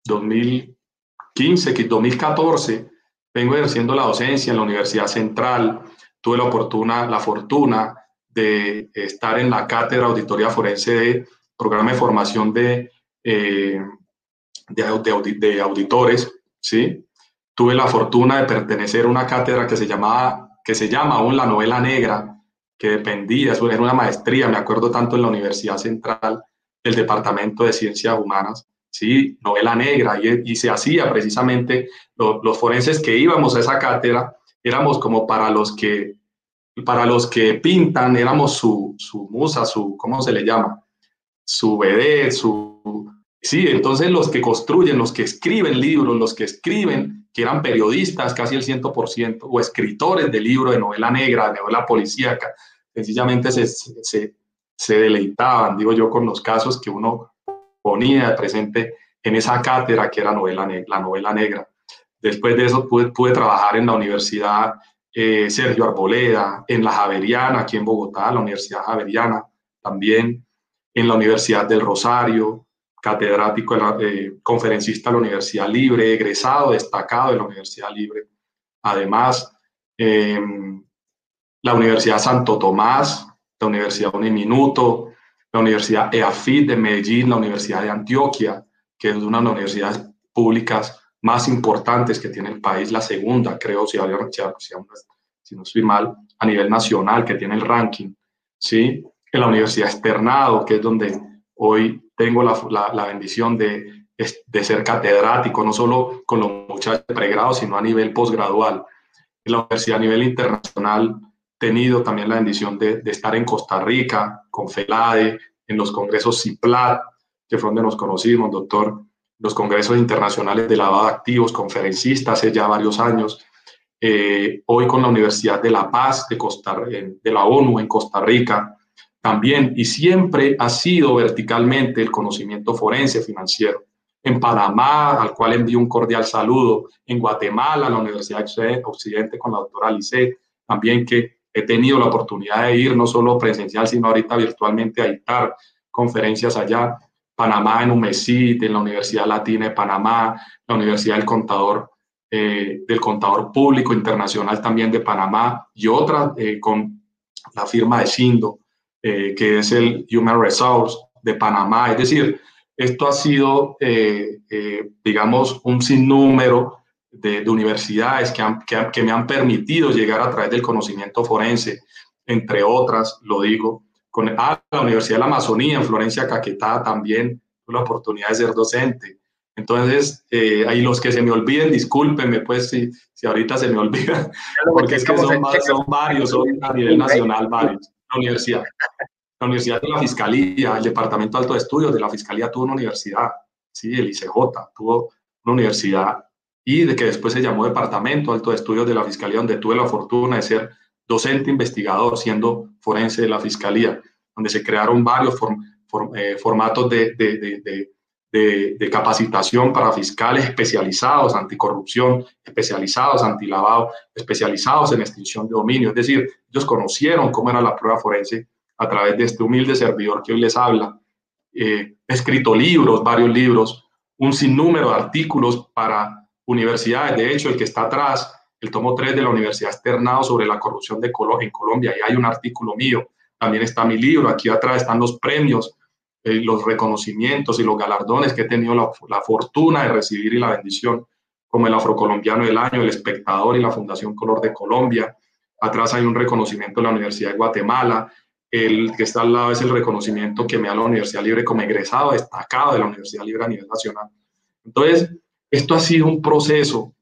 2015, 2014, vengo ejerciendo la docencia en la Universidad Central. Tuve la fortuna, la fortuna de estar en la cátedra Auditoría Forense de programa de formación de, eh, de, auditores. ¿sí? Tuve la fortuna de pertenecer a una cátedra que se, llamaba, que se llama aún la novela negra, que dependía, era una maestría, me acuerdo tanto en la Universidad Central del Departamento de Ciencias Humanas, ¿sí? novela negra, y, se hacía precisamente, los forenses que íbamos a esa cátedra, éramos como para los que, para los que pintan, éramos su, su musa, su, ¿cómo se le llama? Su vedette, su... Sí, entonces los que construyen, los que escriben libros, los que escriben que eran periodistas, casi el 100%, o escritores de libros de novela negra, de novela policíaca, sencillamente se, se, se deleitaban, digo yo, con los casos que uno ponía presente en esa cátedra que era novela la novela negra. Después de eso pude, trabajar en la Universidad eh, Sergio Arboleda, en la Javeriana, aquí en Bogotá, la Universidad Javeriana, también en la Universidad del Rosario, catedrático, eh, conferencista de la Universidad Libre, egresado, destacado de la Universidad Libre. Además, em, la Universidad Santo Tomás, la Universidad Uniminuto, la Universidad EAFIT de Medellín, la Universidad de Antioquia, que es una de las universidades públicas más importantes que tiene el país, la segunda, creo, si, si no estoy mal, a nivel nacional, que tiene el ranking, ¿sí? En la Universidad Externado, que es donde hoy tengo la, la, bendición de, de, ser catedrático, no solo con los muchachos de pregrado, sino a nivel posgradual. En la universidad a nivel internacional, tenido también la bendición de, de estar en Costa Rica, con FELADE, en los congresos CIPLAT, que fue donde nos conocimos, doctor los congresos internacionales de lavado de activos, conferencista hace ya varios años, eh, hoy con la Universidad de La Paz de, Costa, de la ONU en Costa Rica también, y siempre ha sido verticalmente el conocimiento forense financiero. En Panamá, al cual envío un cordial saludo, en Guatemala, la Universidad Occidente con la doctora Lisset, también que he tenido la oportunidad de ir no solo presencial, sino ahorita virtualmente a dictar conferencias allá Panamá en UMESIT, en la Universidad Latina de Panamá, la Universidad del Contador, eh, del Contador Público Internacional también de Panamá y otra eh, con la firma de Sindo, eh, que es el Human Resource de Panamá. Es decir, esto ha sido, digamos, un sinnúmero de, de universidades que, que, que me han permitido llegar a través del conocimiento forense, entre otras, lo digo, con ah, la Universidad de la Amazonía en Florencia, Caquetá, también tuve la oportunidad de ser docente. Entonces, eh, ahí los que se me olviden, discúlpenme, pues, si, si ahorita se me olvida, porque es que son, son varios, son a nivel nacional varios. La universidad, la Universidad de la Fiscalía, el Departamento de Alto Estudios de la Fiscalía tuvo una universidad, sí, el ICJ tuvo una universidad y de que después se llamó Departamento de Alto Estudios de la Fiscalía, donde tuve la fortuna de ser docente investigador, siendo forense de la Fiscalía, donde se crearon varios eh, formatos de, de, de, capacitación para fiscales especializados, anticorrupción, especializados, antilavado, especializados en extinción de dominio. Es decir, ellos conocieron cómo era la prueba forense a través de este humilde servidor que hoy les habla. Eh, he escrito libros, varios libros, un sinnúmero de artículos para universidades. De hecho, el que está atrás el tomo 3 de la Universidad Externado sobre la corrupción de en Colombia. Y hay un artículo mío, también está mi libro, aquí atrás están los premios, eh, los reconocimientos y los galardones que he tenido la, la, fortuna de recibir y la bendición, como el Afrocolombiano del Año, el Espectador y la Fundación Color de Colombia. Atrás hay un reconocimiento de la Universidad de Guatemala. El que está al lado es el reconocimiento que me da la Universidad Libre como egresado destacado de la Universidad Libre a nivel nacional. Entonces, esto ha sido un proceso.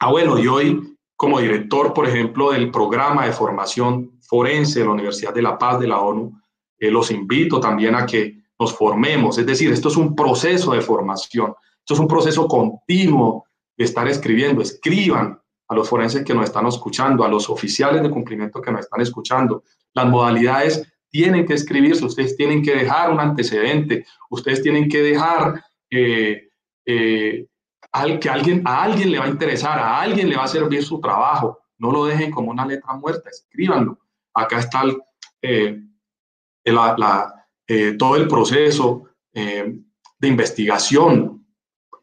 Ah, bueno, y hoy como director, por ejemplo, del programa de formación forense de la Universidad de La Paz de la ONU, eh, los invito también a que nos formemos. Es decir, esto es un proceso de formación, esto es un proceso continuo de estar escribiendo. Escriban a los forenses que nos están escuchando, a los oficiales de cumplimiento que nos están escuchando. Las modalidades tienen que escribirse, ustedes tienen que dejar un antecedente, ustedes tienen que dejar eh, eh, que alguien, a alguien le va a interesar, a alguien le va a servir su trabajo. No lo dejen como una letra muerta, escríbanlo. Acá está eh, eh, todo el proceso eh, de investigación.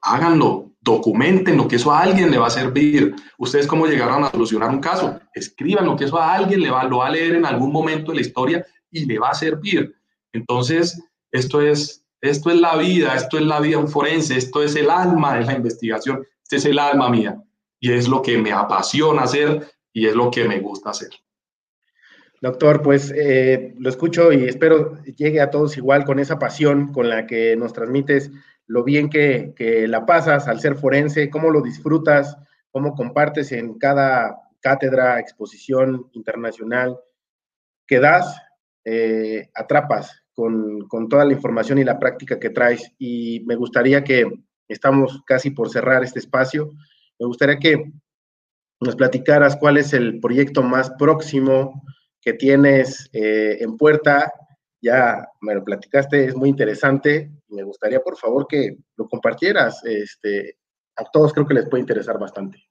Háganlo, documenten que eso a alguien le va a servir. Ustedes cómo llegaron a solucionar un caso, escríbanlo, que eso a alguien le va, lo va a leer en algún momento de la historia y le va a servir. Entonces, esto es esto es la vida, esto es la vida un forense, esto es el alma de la investigación, este es el alma mía y es lo que me apasiona hacer y es lo que me gusta hacer. Doctor, pues eh, lo escucho y espero llegue a todos igual con esa pasión con la que nos transmites lo bien que, la pasas al ser forense, cómo lo disfrutas, cómo compartes en cada cátedra, exposición internacional que das, eh, atrapas con, toda la información y la práctica que traes. Y me gustaría que estamos casi por cerrar este espacio, me gustaría que nos platicaras cuál es el proyecto más próximo que tienes eh, en puerta. Ya me lo platicaste, es muy interesante. Me gustaría, por favor, que lo compartieras. Este, a todos creo que les puede interesar bastante.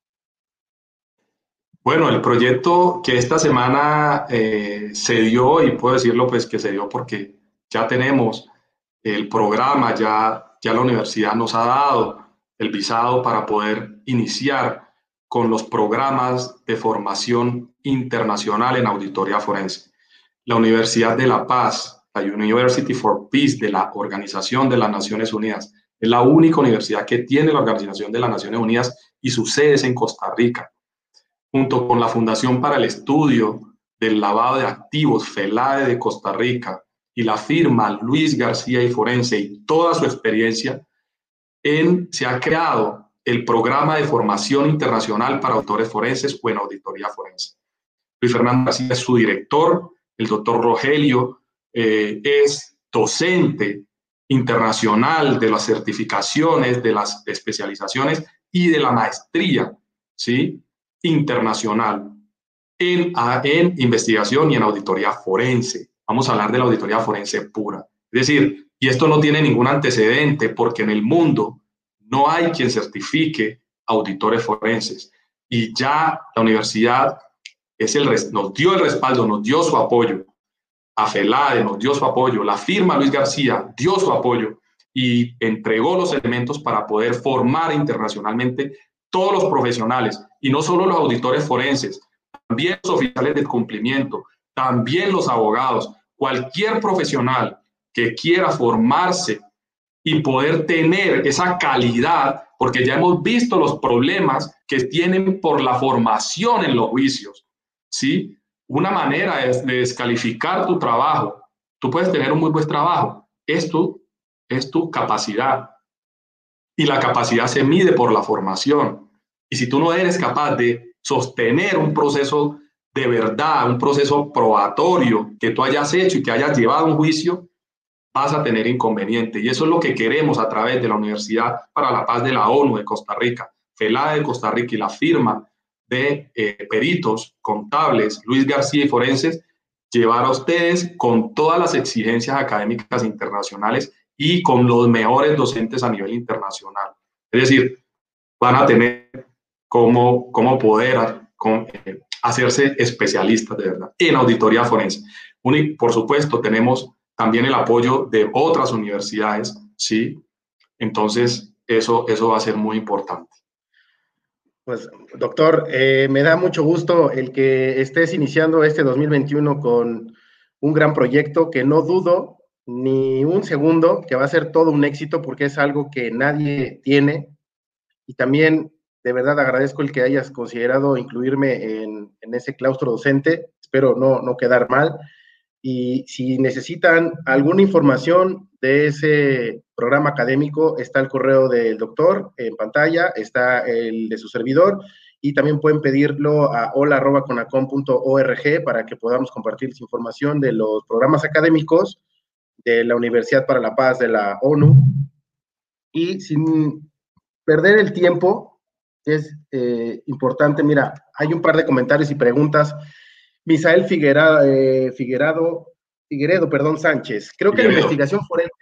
Bueno, el proyecto que esta semana eh, se dio, y puedo decirlo pues que se dio porque ya tenemos el programa, ya, ya la universidad nos ha dado el visado para poder iniciar con los programas de formación internacional en auditoría forense. La Universidad de La Paz, la University for Peace de la Organización de las Naciones Unidas, es la única universidad que tiene la Organización de las Naciones Unidas y su sede es en Costa Rica, junto con la Fundación para el Estudio del Lavado de Activos, FELADE de Costa Rica, y la firma Luis García y Forense y toda su experiencia, en, se ha creado el programa de formación internacional para autores forenses o en auditoría forense. Luis Fernando García es su director, el doctor Rogelio eh, es docente internacional de las certificaciones, de las especializaciones y de la maestría, ¿sí? Internacional en, en investigación y en auditoría forense. Vamos a hablar de la auditoría forense pura. Es decir, y esto no tiene ningún antecedente porque en el mundo no hay quien certifique auditores forenses. Y ya la universidad es el, nos dio el respaldo, nos dio su apoyo. A FELADE nos dio su apoyo. La firma Luis García dio su apoyo y entregó los elementos para poder formar internacionalmente todos los profesionales y no solo los auditores forenses, también los oficiales de cumplimiento, también los abogados, cualquier profesional que quiera formarse y poder tener esa calidad, porque ya hemos visto los problemas que tienen por la formación en los juicios, ¿sí? Una manera es de descalificar tu trabajo. Tú puedes tener un muy buen trabajo, es tu, es tu capacidad. Y la capacidad se mide por la formación. Y si tú no eres capaz de sostener un proceso de verdad, un proceso probatorio que tú hayas hecho y que hayas llevado a un juicio, vas a tener inconveniente. Y eso es lo que queremos a través de la Universidad para la Paz de la ONU de Costa Rica, FELA de Costa Rica y la firma de eh, peritos contables, Luis García y Forenses, llevar a ustedes con todas las exigencias académicas internacionales y con los mejores docentes a nivel internacional. Es decir, van a tener cómo, cómo poder eh, hacerse especialistas de verdad en auditoría forense. por supuesto, tenemos también el apoyo de otras universidades, ¿sí? Entonces, eso, eso va a ser muy importante. Pues, doctor, eh, me da mucho gusto el que estés iniciando este 2021 con un gran proyecto que no dudo ni un segundo que va a ser todo un éxito porque es algo que nadie tiene. Y también, de verdad, agradezco el que hayas considerado incluirme en, en ese claustro docente. Espero no, no quedar mal y si necesitan alguna información de ese programa académico, está el correo del doctor en pantalla, está el de su servidor y también pueden pedirlo a hola.conacom.org para que podamos compartir información de los programas académicos de la Universidad para la Paz de la ONU. Y sin perder el tiempo, es eh, importante, mira, hay un par de comentarios y preguntas Misael Figuerado, eh, Figuerado, Figueredo, perdón, Sánchez. Creo que la investigación forense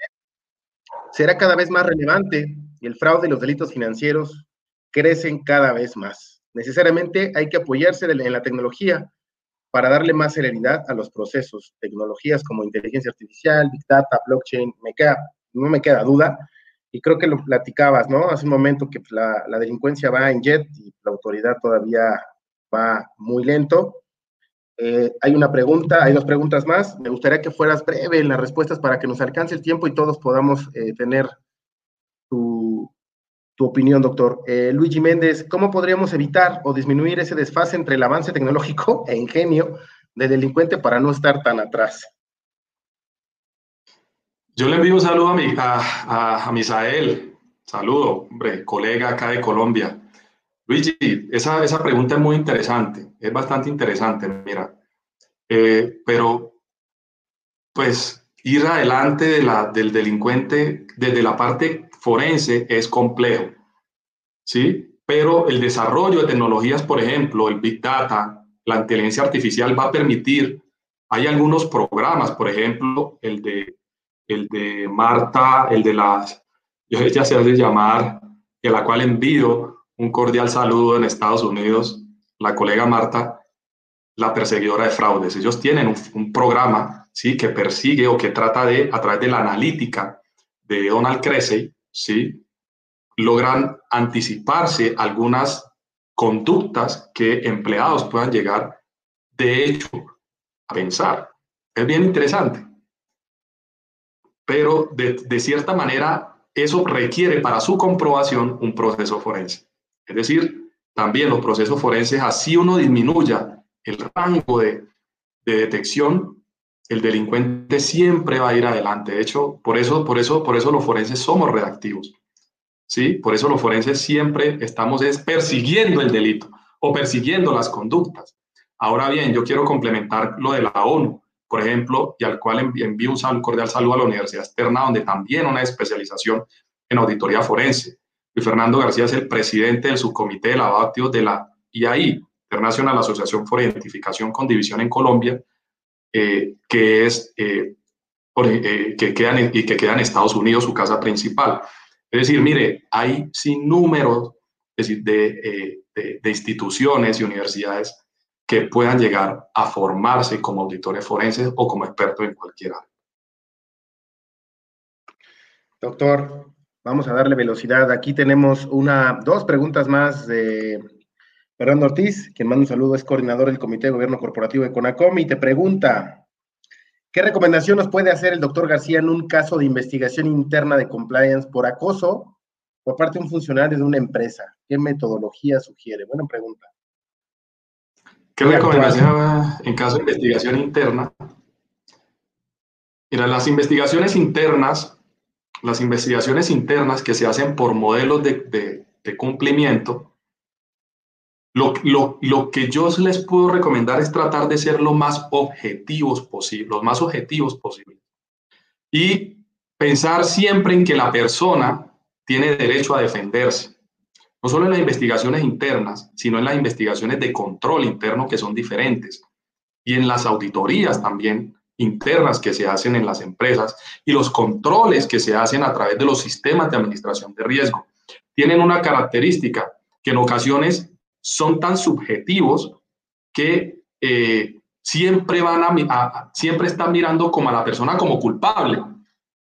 será cada vez más relevante y el fraude y los delitos financieros crecen cada vez más. Necesariamente hay que apoyarse en la tecnología para darle más celeridad a los procesos. Tecnologías como inteligencia artificial, big data, blockchain, me queda, no me queda duda. Y creo que lo platicabas, ¿no? Hace un momento que la, la delincuencia va en jet y la autoridad todavía va muy lento eh, hay una pregunta, hay dos preguntas más. Me gustaría que fueras breve en las respuestas para que nos alcance el tiempo y todos podamos eh, tener tu, opinión, doctor. Eh, Luigi Méndez, ¿cómo podríamos evitar o disminuir ese desfase entre el avance tecnológico e ingenio del delincuente para no estar tan atrás? Yo le envío un saludo a, mi, a, a Misael. Saludo, hombre, colega acá de Colombia. Luigi, esa, esa pregunta es muy interesante, es bastante interesante, mira, eh, pero pues ir adelante de la, del delincuente desde la parte forense es complejo, ¿sí? pero el desarrollo de tecnologías, por ejemplo, el Big Data, la inteligencia artificial va a permitir, hay algunos programas, por ejemplo, el de, el de Marta, el de las, ella se hace llamar, y la cual envío un cordial saludo en Estados Unidos, la colega Marta, la perseguidora de fraudes. Ellos tienen un, programa ¿sí? que persigue o que trata de, a través de la analítica de Donald Cressey, ¿sí? logran anticiparse algunas conductas que empleados puedan llegar de hecho a pensar. Es bien interesante. Pero de, de cierta manera, eso requiere para su comprobación un proceso forense. Es decir, también los procesos forenses, así uno disminuya el rango de, detección, el delincuente siempre va a ir adelante. De hecho, por eso, por eso, por eso los forenses somos reactivos. ¿sí? Por eso los forenses siempre estamos es persiguiendo el delito o persiguiendo las conductas. Ahora bien, yo quiero complementar lo de la ONU, por ejemplo, y al cual envío un cordial saludo a la Universidad Externa, donde también una especialización en auditoría forense. Y Fernando García es el presidente del subcomité de lavado activos de la IAI, Internacional Asociación por Identificación con División en Colombia, eh, que es eh, eh, que queda en, y que queda Estados Unidos su casa principal. Es decir, mire, hay sin número de, de, instituciones y universidades que puedan llegar a formarse como auditores forenses o como expertos en cualquier área. Doctor, vamos a darle velocidad. Aquí tenemos una, dos preguntas más de Fernando Ortiz, quien manda un saludo, es coordinador del Comité de Gobierno Corporativo de CONACOM y te pregunta, ¿qué recomendación nos puede hacer el doctor García en un caso de investigación interna de compliance por acoso por parte de un funcionario de una empresa? ¿Qué metodología sugiere? Buena pregunta. ¿Qué recomendación en caso de investigación interna? Mira, las investigaciones internas, las investigaciones internas que se hacen por modelos de, de cumplimiento, lo, que yo les puedo recomendar es tratar de ser lo más objetivos posible, los más objetivos posibles. Y pensar siempre en que la persona tiene derecho a defenderse. No solo en las investigaciones internas, sino en las investigaciones de control interno que son diferentes. Y en las auditorías también internas que se hacen en las empresas y los controles que se hacen a través de los sistemas de administración de riesgo. Tienen una característica que en ocasiones son tan subjetivos que eh, siempre, van a, siempre están mirando como a la persona como culpable,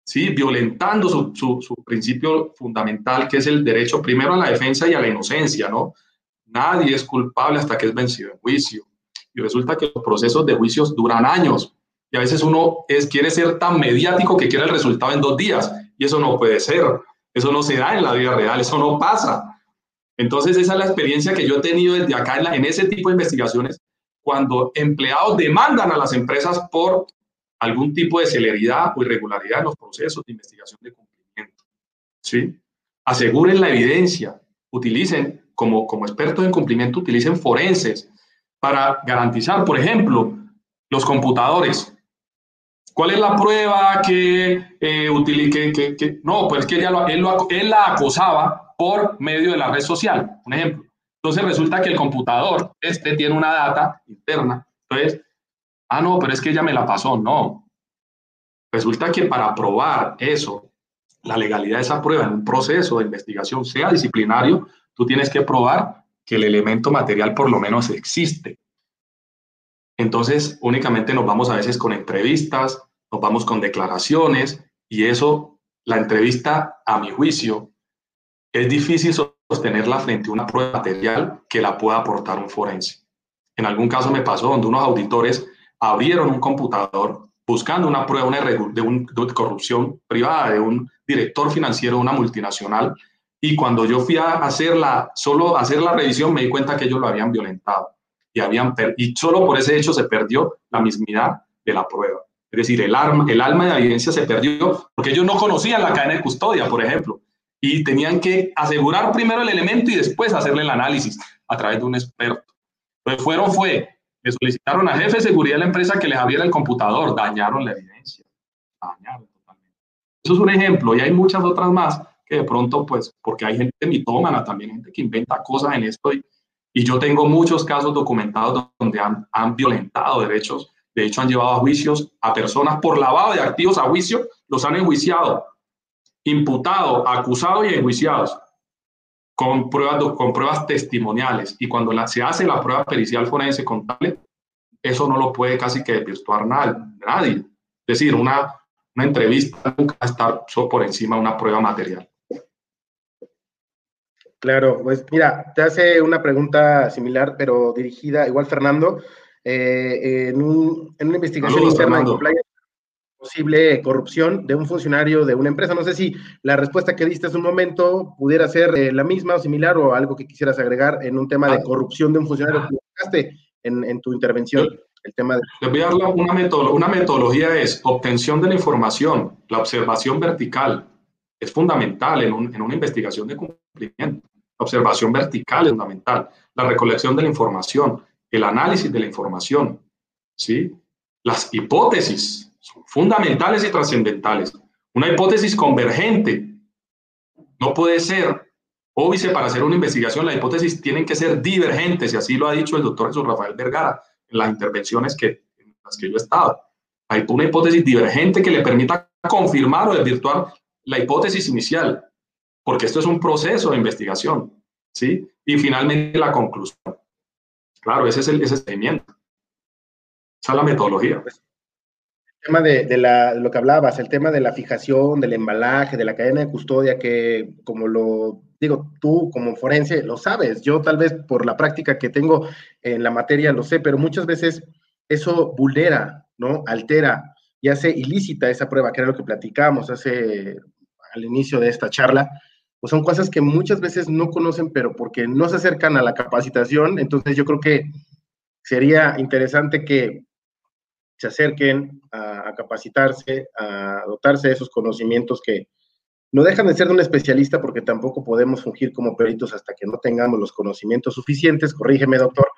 ¿sí? violentando su, su, principio fundamental, que es el derecho primero a la defensa y a la inocencia. ¿no? Nadie es culpable hasta que es vencido en juicio. Y resulta que los procesos de juicios duran años. Y a veces uno es, quiere ser tan mediático que quiere el resultado en dos días. Y eso no puede ser. Eso no se da en la vida real. Eso no pasa. Entonces, esa es la experiencia que yo he tenido desde acá en, ese tipo de investigaciones, cuando empleados demandan a las empresas por algún tipo de celeridad o irregularidad en los procesos de investigación de cumplimiento. ¿sí? Aseguren la evidencia, utilicen, como, como expertos en cumplimiento, utilicen forenses para garantizar, por ejemplo, los computadores. ¿Cuál es la prueba que, eh, que, no, pues que ella él, lo, él la acosaba por medio de la red social, un ejemplo. Entonces resulta que el computador, este tiene una data interna. Entonces, ah, no, pero es que ella me la pasó. No. Resulta que para probar eso, la legalidad de esa prueba en un proceso de investigación, sea disciplinario, tú tienes que probar que el elemento material por lo menos existe. Entonces, únicamente nos vamos a veces con entrevistas, nos vamos con declaraciones y eso, la entrevista, a mi juicio, es difícil sostenerla frente a una prueba material que la pueda aportar un forense. En algún caso me pasó donde unos auditores abrieron un computador buscando una prueba de, un, corrupción privada de un director financiero de una multinacional y cuando yo fui a hacer la, solo hacer la revisión me di cuenta que ellos lo habían violentado y, habían y solo por ese hecho se perdió la mismidad de la prueba. Es decir, el, arma, el alma de la evidencia se perdió porque ellos no conocían la cadena de custodia, por ejemplo y tenían que asegurar primero el elemento y después hacerle el análisis a través de un experto. Entonces fueron, fue, le solicitaron a jefe de seguridad de la empresa que les abriera el computador, dañaron la evidencia, dañaron totalmente. Eso es un ejemplo y hay muchas otras más que de pronto, pues, porque hay gente mitómana, también gente que inventa cosas en esto y, y yo tengo muchos casos documentados donde han, han violentado derechos, de hecho han llevado a juicios a personas por lavado de activos a juicio, los han enjuiciado, imputado, acusado y enjuiciados con pruebas, con pruebas testimoniales. Y cuando la, se hace la prueba pericial forense contable, eso no lo puede casi que desvirtuar nadie. Es decir, una, una entrevista nunca está por encima de una prueba material. Claro, pues mira, te hace una pregunta similar, pero dirigida, igual Fernando, eh, en, una investigación interna de posible corrupción de un funcionario de una empresa. No sé si la respuesta que diste hace un momento pudiera ser eh, la misma o similar o algo que quisieras agregar en un tema de ah. corrupción de un funcionario que en, en tu intervención. El tema de... Les voy a una, metodología, una metodología es obtención de la información, la observación vertical. Es fundamental en, en una investigación de cumplimiento. La observación vertical es fundamental. La recolección de la información, el análisis de la información, ¿sí? Las hipótesis, fundamentales y trascendentales. Una hipótesis convergente no puede ser, óbice para hacer una investigación, las hipótesis tienen que ser divergentes, y así lo ha dicho el doctor Jesús Rafael Vergara en las intervenciones que, en las que yo he estado. Hay una hipótesis divergente que le permita confirmar o desvirtuar la hipótesis inicial, porque esto es un proceso de investigación, ¿sí? Y finalmente la conclusión. Claro, ese es el ese seguimiento. Esa es la metodología. Pues, tema de, la, lo que hablabas, el tema de la fijación, del embalaje, de la cadena de custodia, que como lo digo, tú como forense lo sabes, yo tal vez por la práctica que tengo en la materia lo sé, pero muchas veces eso vulnera, ¿no? Altera y hace ilícita esa prueba, que era lo que platicamos hace al inicio de esta charla, pues son cosas que muchas veces no conocen, pero porque no se acercan a la capacitación, entonces yo creo que sería interesante que se acerquen a, capacitarse, a dotarse de esos conocimientos que no dejan de ser de un especialista porque tampoco podemos fungir como peritos hasta que no tengamos los conocimientos suficientes, corrígeme doctor,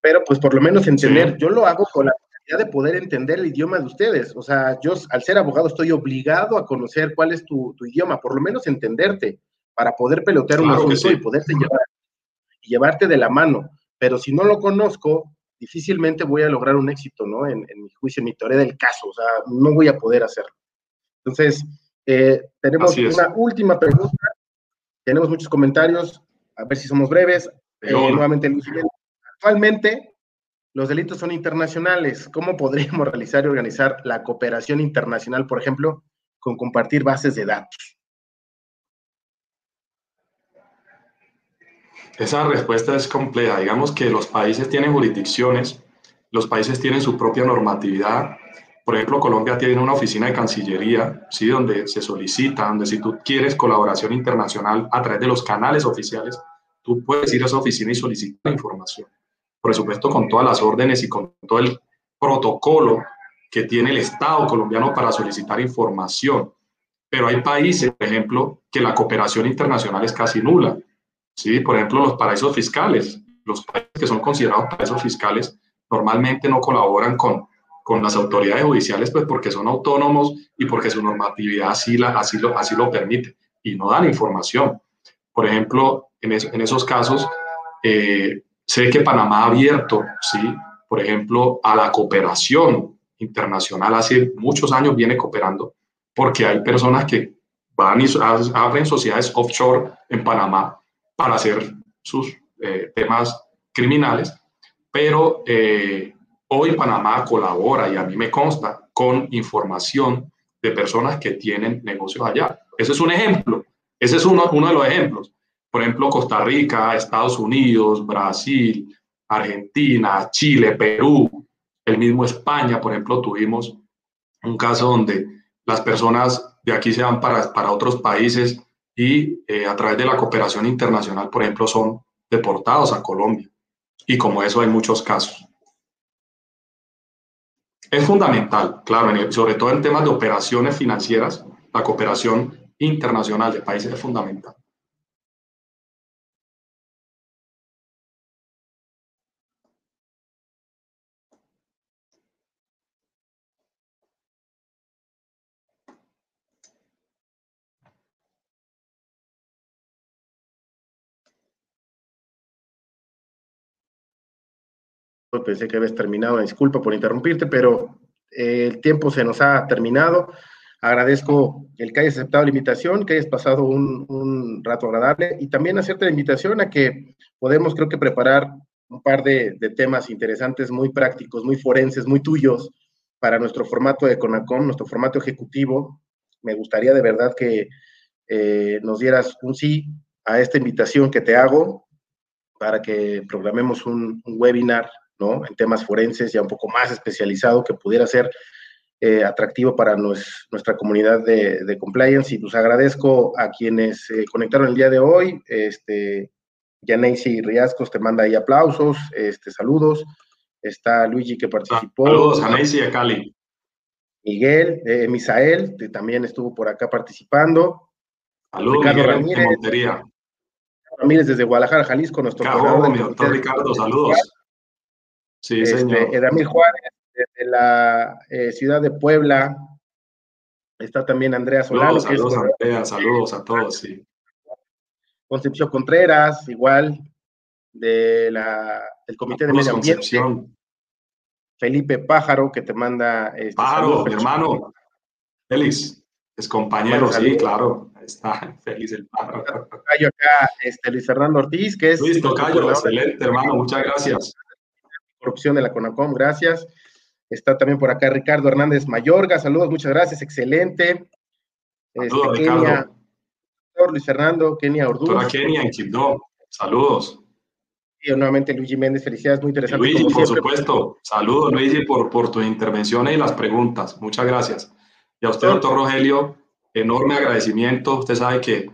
pero pues por lo menos entender, yo lo hago con la de poder entender el idioma de ustedes, o sea, yo al ser abogado estoy obligado a conocer cuál es tu, idioma, por lo menos entenderte, para poder pelotear un asunto y poderte llevar y llevarte de la mano, pero si no lo conozco, difícilmente voy a lograr un éxito, ¿no? En, mi juicio, en mi teoría del caso, o sea, no voy a poder hacerlo. Entonces, eh, tenemos una última pregunta, tenemos muchos comentarios, a ver si somos breves. Eh, nuevamente, actualmente los delitos son internacionales. ¿Cómo podríamos realizar y organizar la cooperación internacional, por ejemplo, con compartir bases de datos? Esa respuesta es compleja. Digamos que los países tienen jurisdicciones, los países tienen su propia normatividad. Por ejemplo, Colombia tiene una oficina de Cancillería, ¿sí? donde se solicita, donde si tú quieres colaboración internacional a través de los canales oficiales, tú puedes ir a esa oficina y solicitar información. Por supuesto, con todas las órdenes y con todo el protocolo que tiene el Estado colombiano para solicitar información. Pero hay países, por ejemplo, que la cooperación internacional es casi nula. ¿Sí? Por ejemplo, los paraísos fiscales. Los países que son considerados paraísos fiscales normalmente no colaboran con, con las autoridades judiciales pues porque son autónomos y porque su normatividad así, la, así, lo, así lo permite y no dan información. Por ejemplo, en, en esos casos, eh, sé que Panamá ha abierto, ¿sí? por ejemplo, a la cooperación internacional. Hace muchos años viene cooperando porque hay personas que van y abren sociedades offshore en Panamá para hacer sus eh, temas criminales, pero eh, hoy Panamá colabora y a mí me consta con información de personas que tienen negocios allá. Ese es un ejemplo, ese es uno, de los ejemplos. Por ejemplo, Costa Rica, Estados Unidos, Brasil, Argentina, Chile, Perú, el mismo España, por ejemplo, tuvimos un caso donde las personas de aquí se van para otros países y eh, a través de la cooperación internacional, por ejemplo, son deportados a Colombia. Y como eso hay muchos casos. Es fundamental, claro, sobre todo en temas de operaciones financieras, la cooperación internacional de países es fundamental. Pensé que habías terminado, disculpa por interrumpirte, pero eh, el tiempo se nos ha terminado. Agradezco el que hayas aceptado la invitación, que hayas pasado un, rato agradable y también hacerte la invitación a que podemos, creo que, preparar un par de, temas interesantes, muy prácticos, muy forenses, muy tuyos para nuestro formato de CONACOM, nuestro formato ejecutivo. Me gustaría de verdad que eh, nos dieras un sí a esta invitación que te hago para que programemos un webinar ¿no? en temas forenses ya un poco más especializado que pudiera ser eh, atractivo para nos, nuestra comunidad de, de, compliance. Y pues agradezco a quienes se conectaron el día de hoy. Este, Yaneisi Riascos te manda ahí aplausos, este, saludos. Está Luigi que participó. Saludos a Neisy y a Cali. Miguel, eh, Misael, que también estuvo por acá participando. Saludos, Ricardo Miguel, Ramírez. Montería. Ramírez desde Guadalajara, Jalisco, nuestro Cabo, doctor Ricardo, saludos. Sí, Este, señor. Edamil Juárez, desde la eh, ciudad de Puebla. Está también Andrea Solano, Saludos, que saludos, Andrea, saludos a todos, sí. Concepción Contreras, igual, de la, del Comité de Medio Ambiente. Concepción. Felipe Pájaro, que te manda. Este, Pájaro, saludos, mi hermano. Félix, es compañero, Bueno, sí, claro. Está, feliz el pájaro. Tocayo acá, este, Luis Fernando Ortiz, que es Luis Tocayo, excelente, hermano, muchas gracias. Corrupción de la CONACOM, gracias. Está también por acá Ricardo Hernández Mayorga, saludos, muchas gracias, excelente. Este, Saludos, Kenia, Ricardo. Luis Fernando, Kenia Orduz, Kenia en Quibdó, saludos. y nuevamente Luigi Méndez, felicidades, muy interesante. Luigi, como por supuesto. Saludos, Luigi, por, por tus intervenciones y las preguntas. Muchas gracias. Y a usted, doctor Rogelio, enorme agradecimiento. Usted sabe que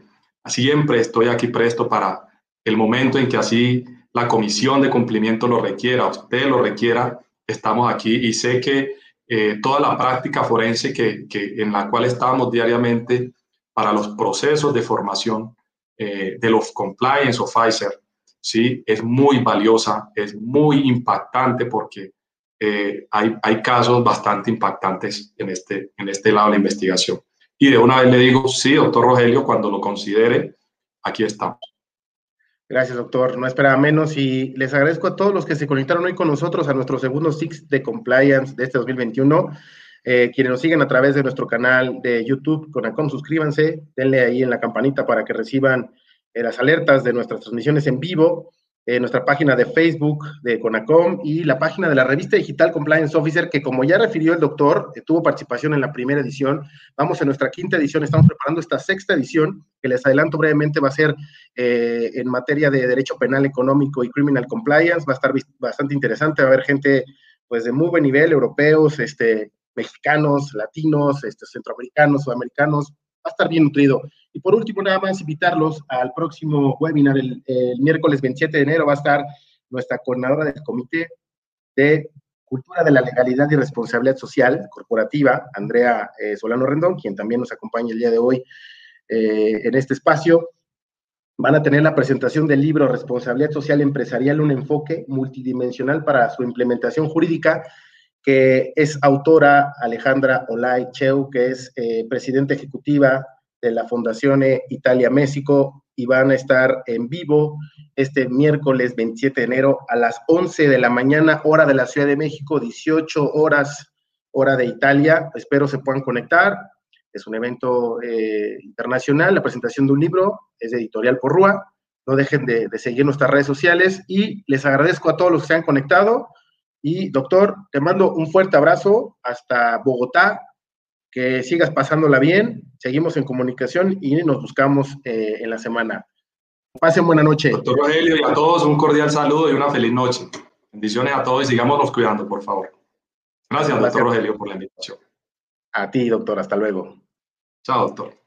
siempre estoy aquí presto para el momento en que así la comisión de cumplimiento lo requiera, usted lo requiera, estamos aquí y sé que eh, toda la práctica forense que, en la cual estamos diariamente para los procesos de formación eh, de los compliance officer, ¿sí? es muy valiosa, es muy impactante porque eh, hay, hay casos bastante impactantes en este, en este lado de la investigación. Y de una vez le digo, sí, doctor Rogelio, cuando lo considere, aquí estamos. Gracias, doctor. No esperaba menos y les agradezco a todos los que se conectaron hoy con nosotros a nuestro segundo Six de Compliance de este 2021. Eh, quienes nos siguen a través de nuestro canal de YouTube, Conacom, suscríbanse, denle ahí en la campanita para que reciban eh, las alertas de nuestras transmisiones en vivo, eh, nuestra página de Facebook de Conacom y la página de la revista digital Compliance Officer, que como ya refirió el doctor, eh, tuvo participación en la primera edición. Vamos a nuestra quinta edición, estamos preparando esta sexta edición, que les adelanto brevemente, va a ser eh, en materia de derecho penal económico y criminal compliance, va a estar bastante interesante, va a haber gente pues de muy buen nivel, europeos, este, mexicanos, latinos, este, centroamericanos, sudamericanos, va a estar bien nutrido. Y por último, nada más invitarlos al próximo webinar, el, el, miércoles 27 de enero va a estar nuestra coordinadora del Comité de Cultura de la Legalidad y Responsabilidad Social Corporativa, Andrea eh, Solano Rendón, quien también nos acompaña el día de hoy eh, en este espacio. Van a tener la presentación del libro Responsabilidad Social Empresarial, un enfoque multidimensional para su implementación jurídica, que es autora Alejandra Olay Cheu, que es eh, presidenta ejecutiva de la Fundación Italia México y van a estar en vivo este miércoles 27 de enero a las 11 de la mañana, hora de la Ciudad de México, 18 horas, hora de Italia. Espero se puedan conectar. Es un evento eh, internacional, la presentación de un libro, es de Editorial Porrúa. No dejen de, de seguir nuestras redes sociales y les agradezco a todos los que se han conectado. Y doctor, te mando un fuerte abrazo hasta Bogotá, que sigas pasándola bien, seguimos en comunicación y nos buscamos eh, en la semana. Pasen buena noche. Doctor Rogelio y a todos un cordial saludo y una feliz noche. Bendiciones a todos y sigámonos cuidando, por favor. Gracias, Gracias. doctor Rogelio, por la invitación. A ti, doctor, hasta luego. Chao, doctor.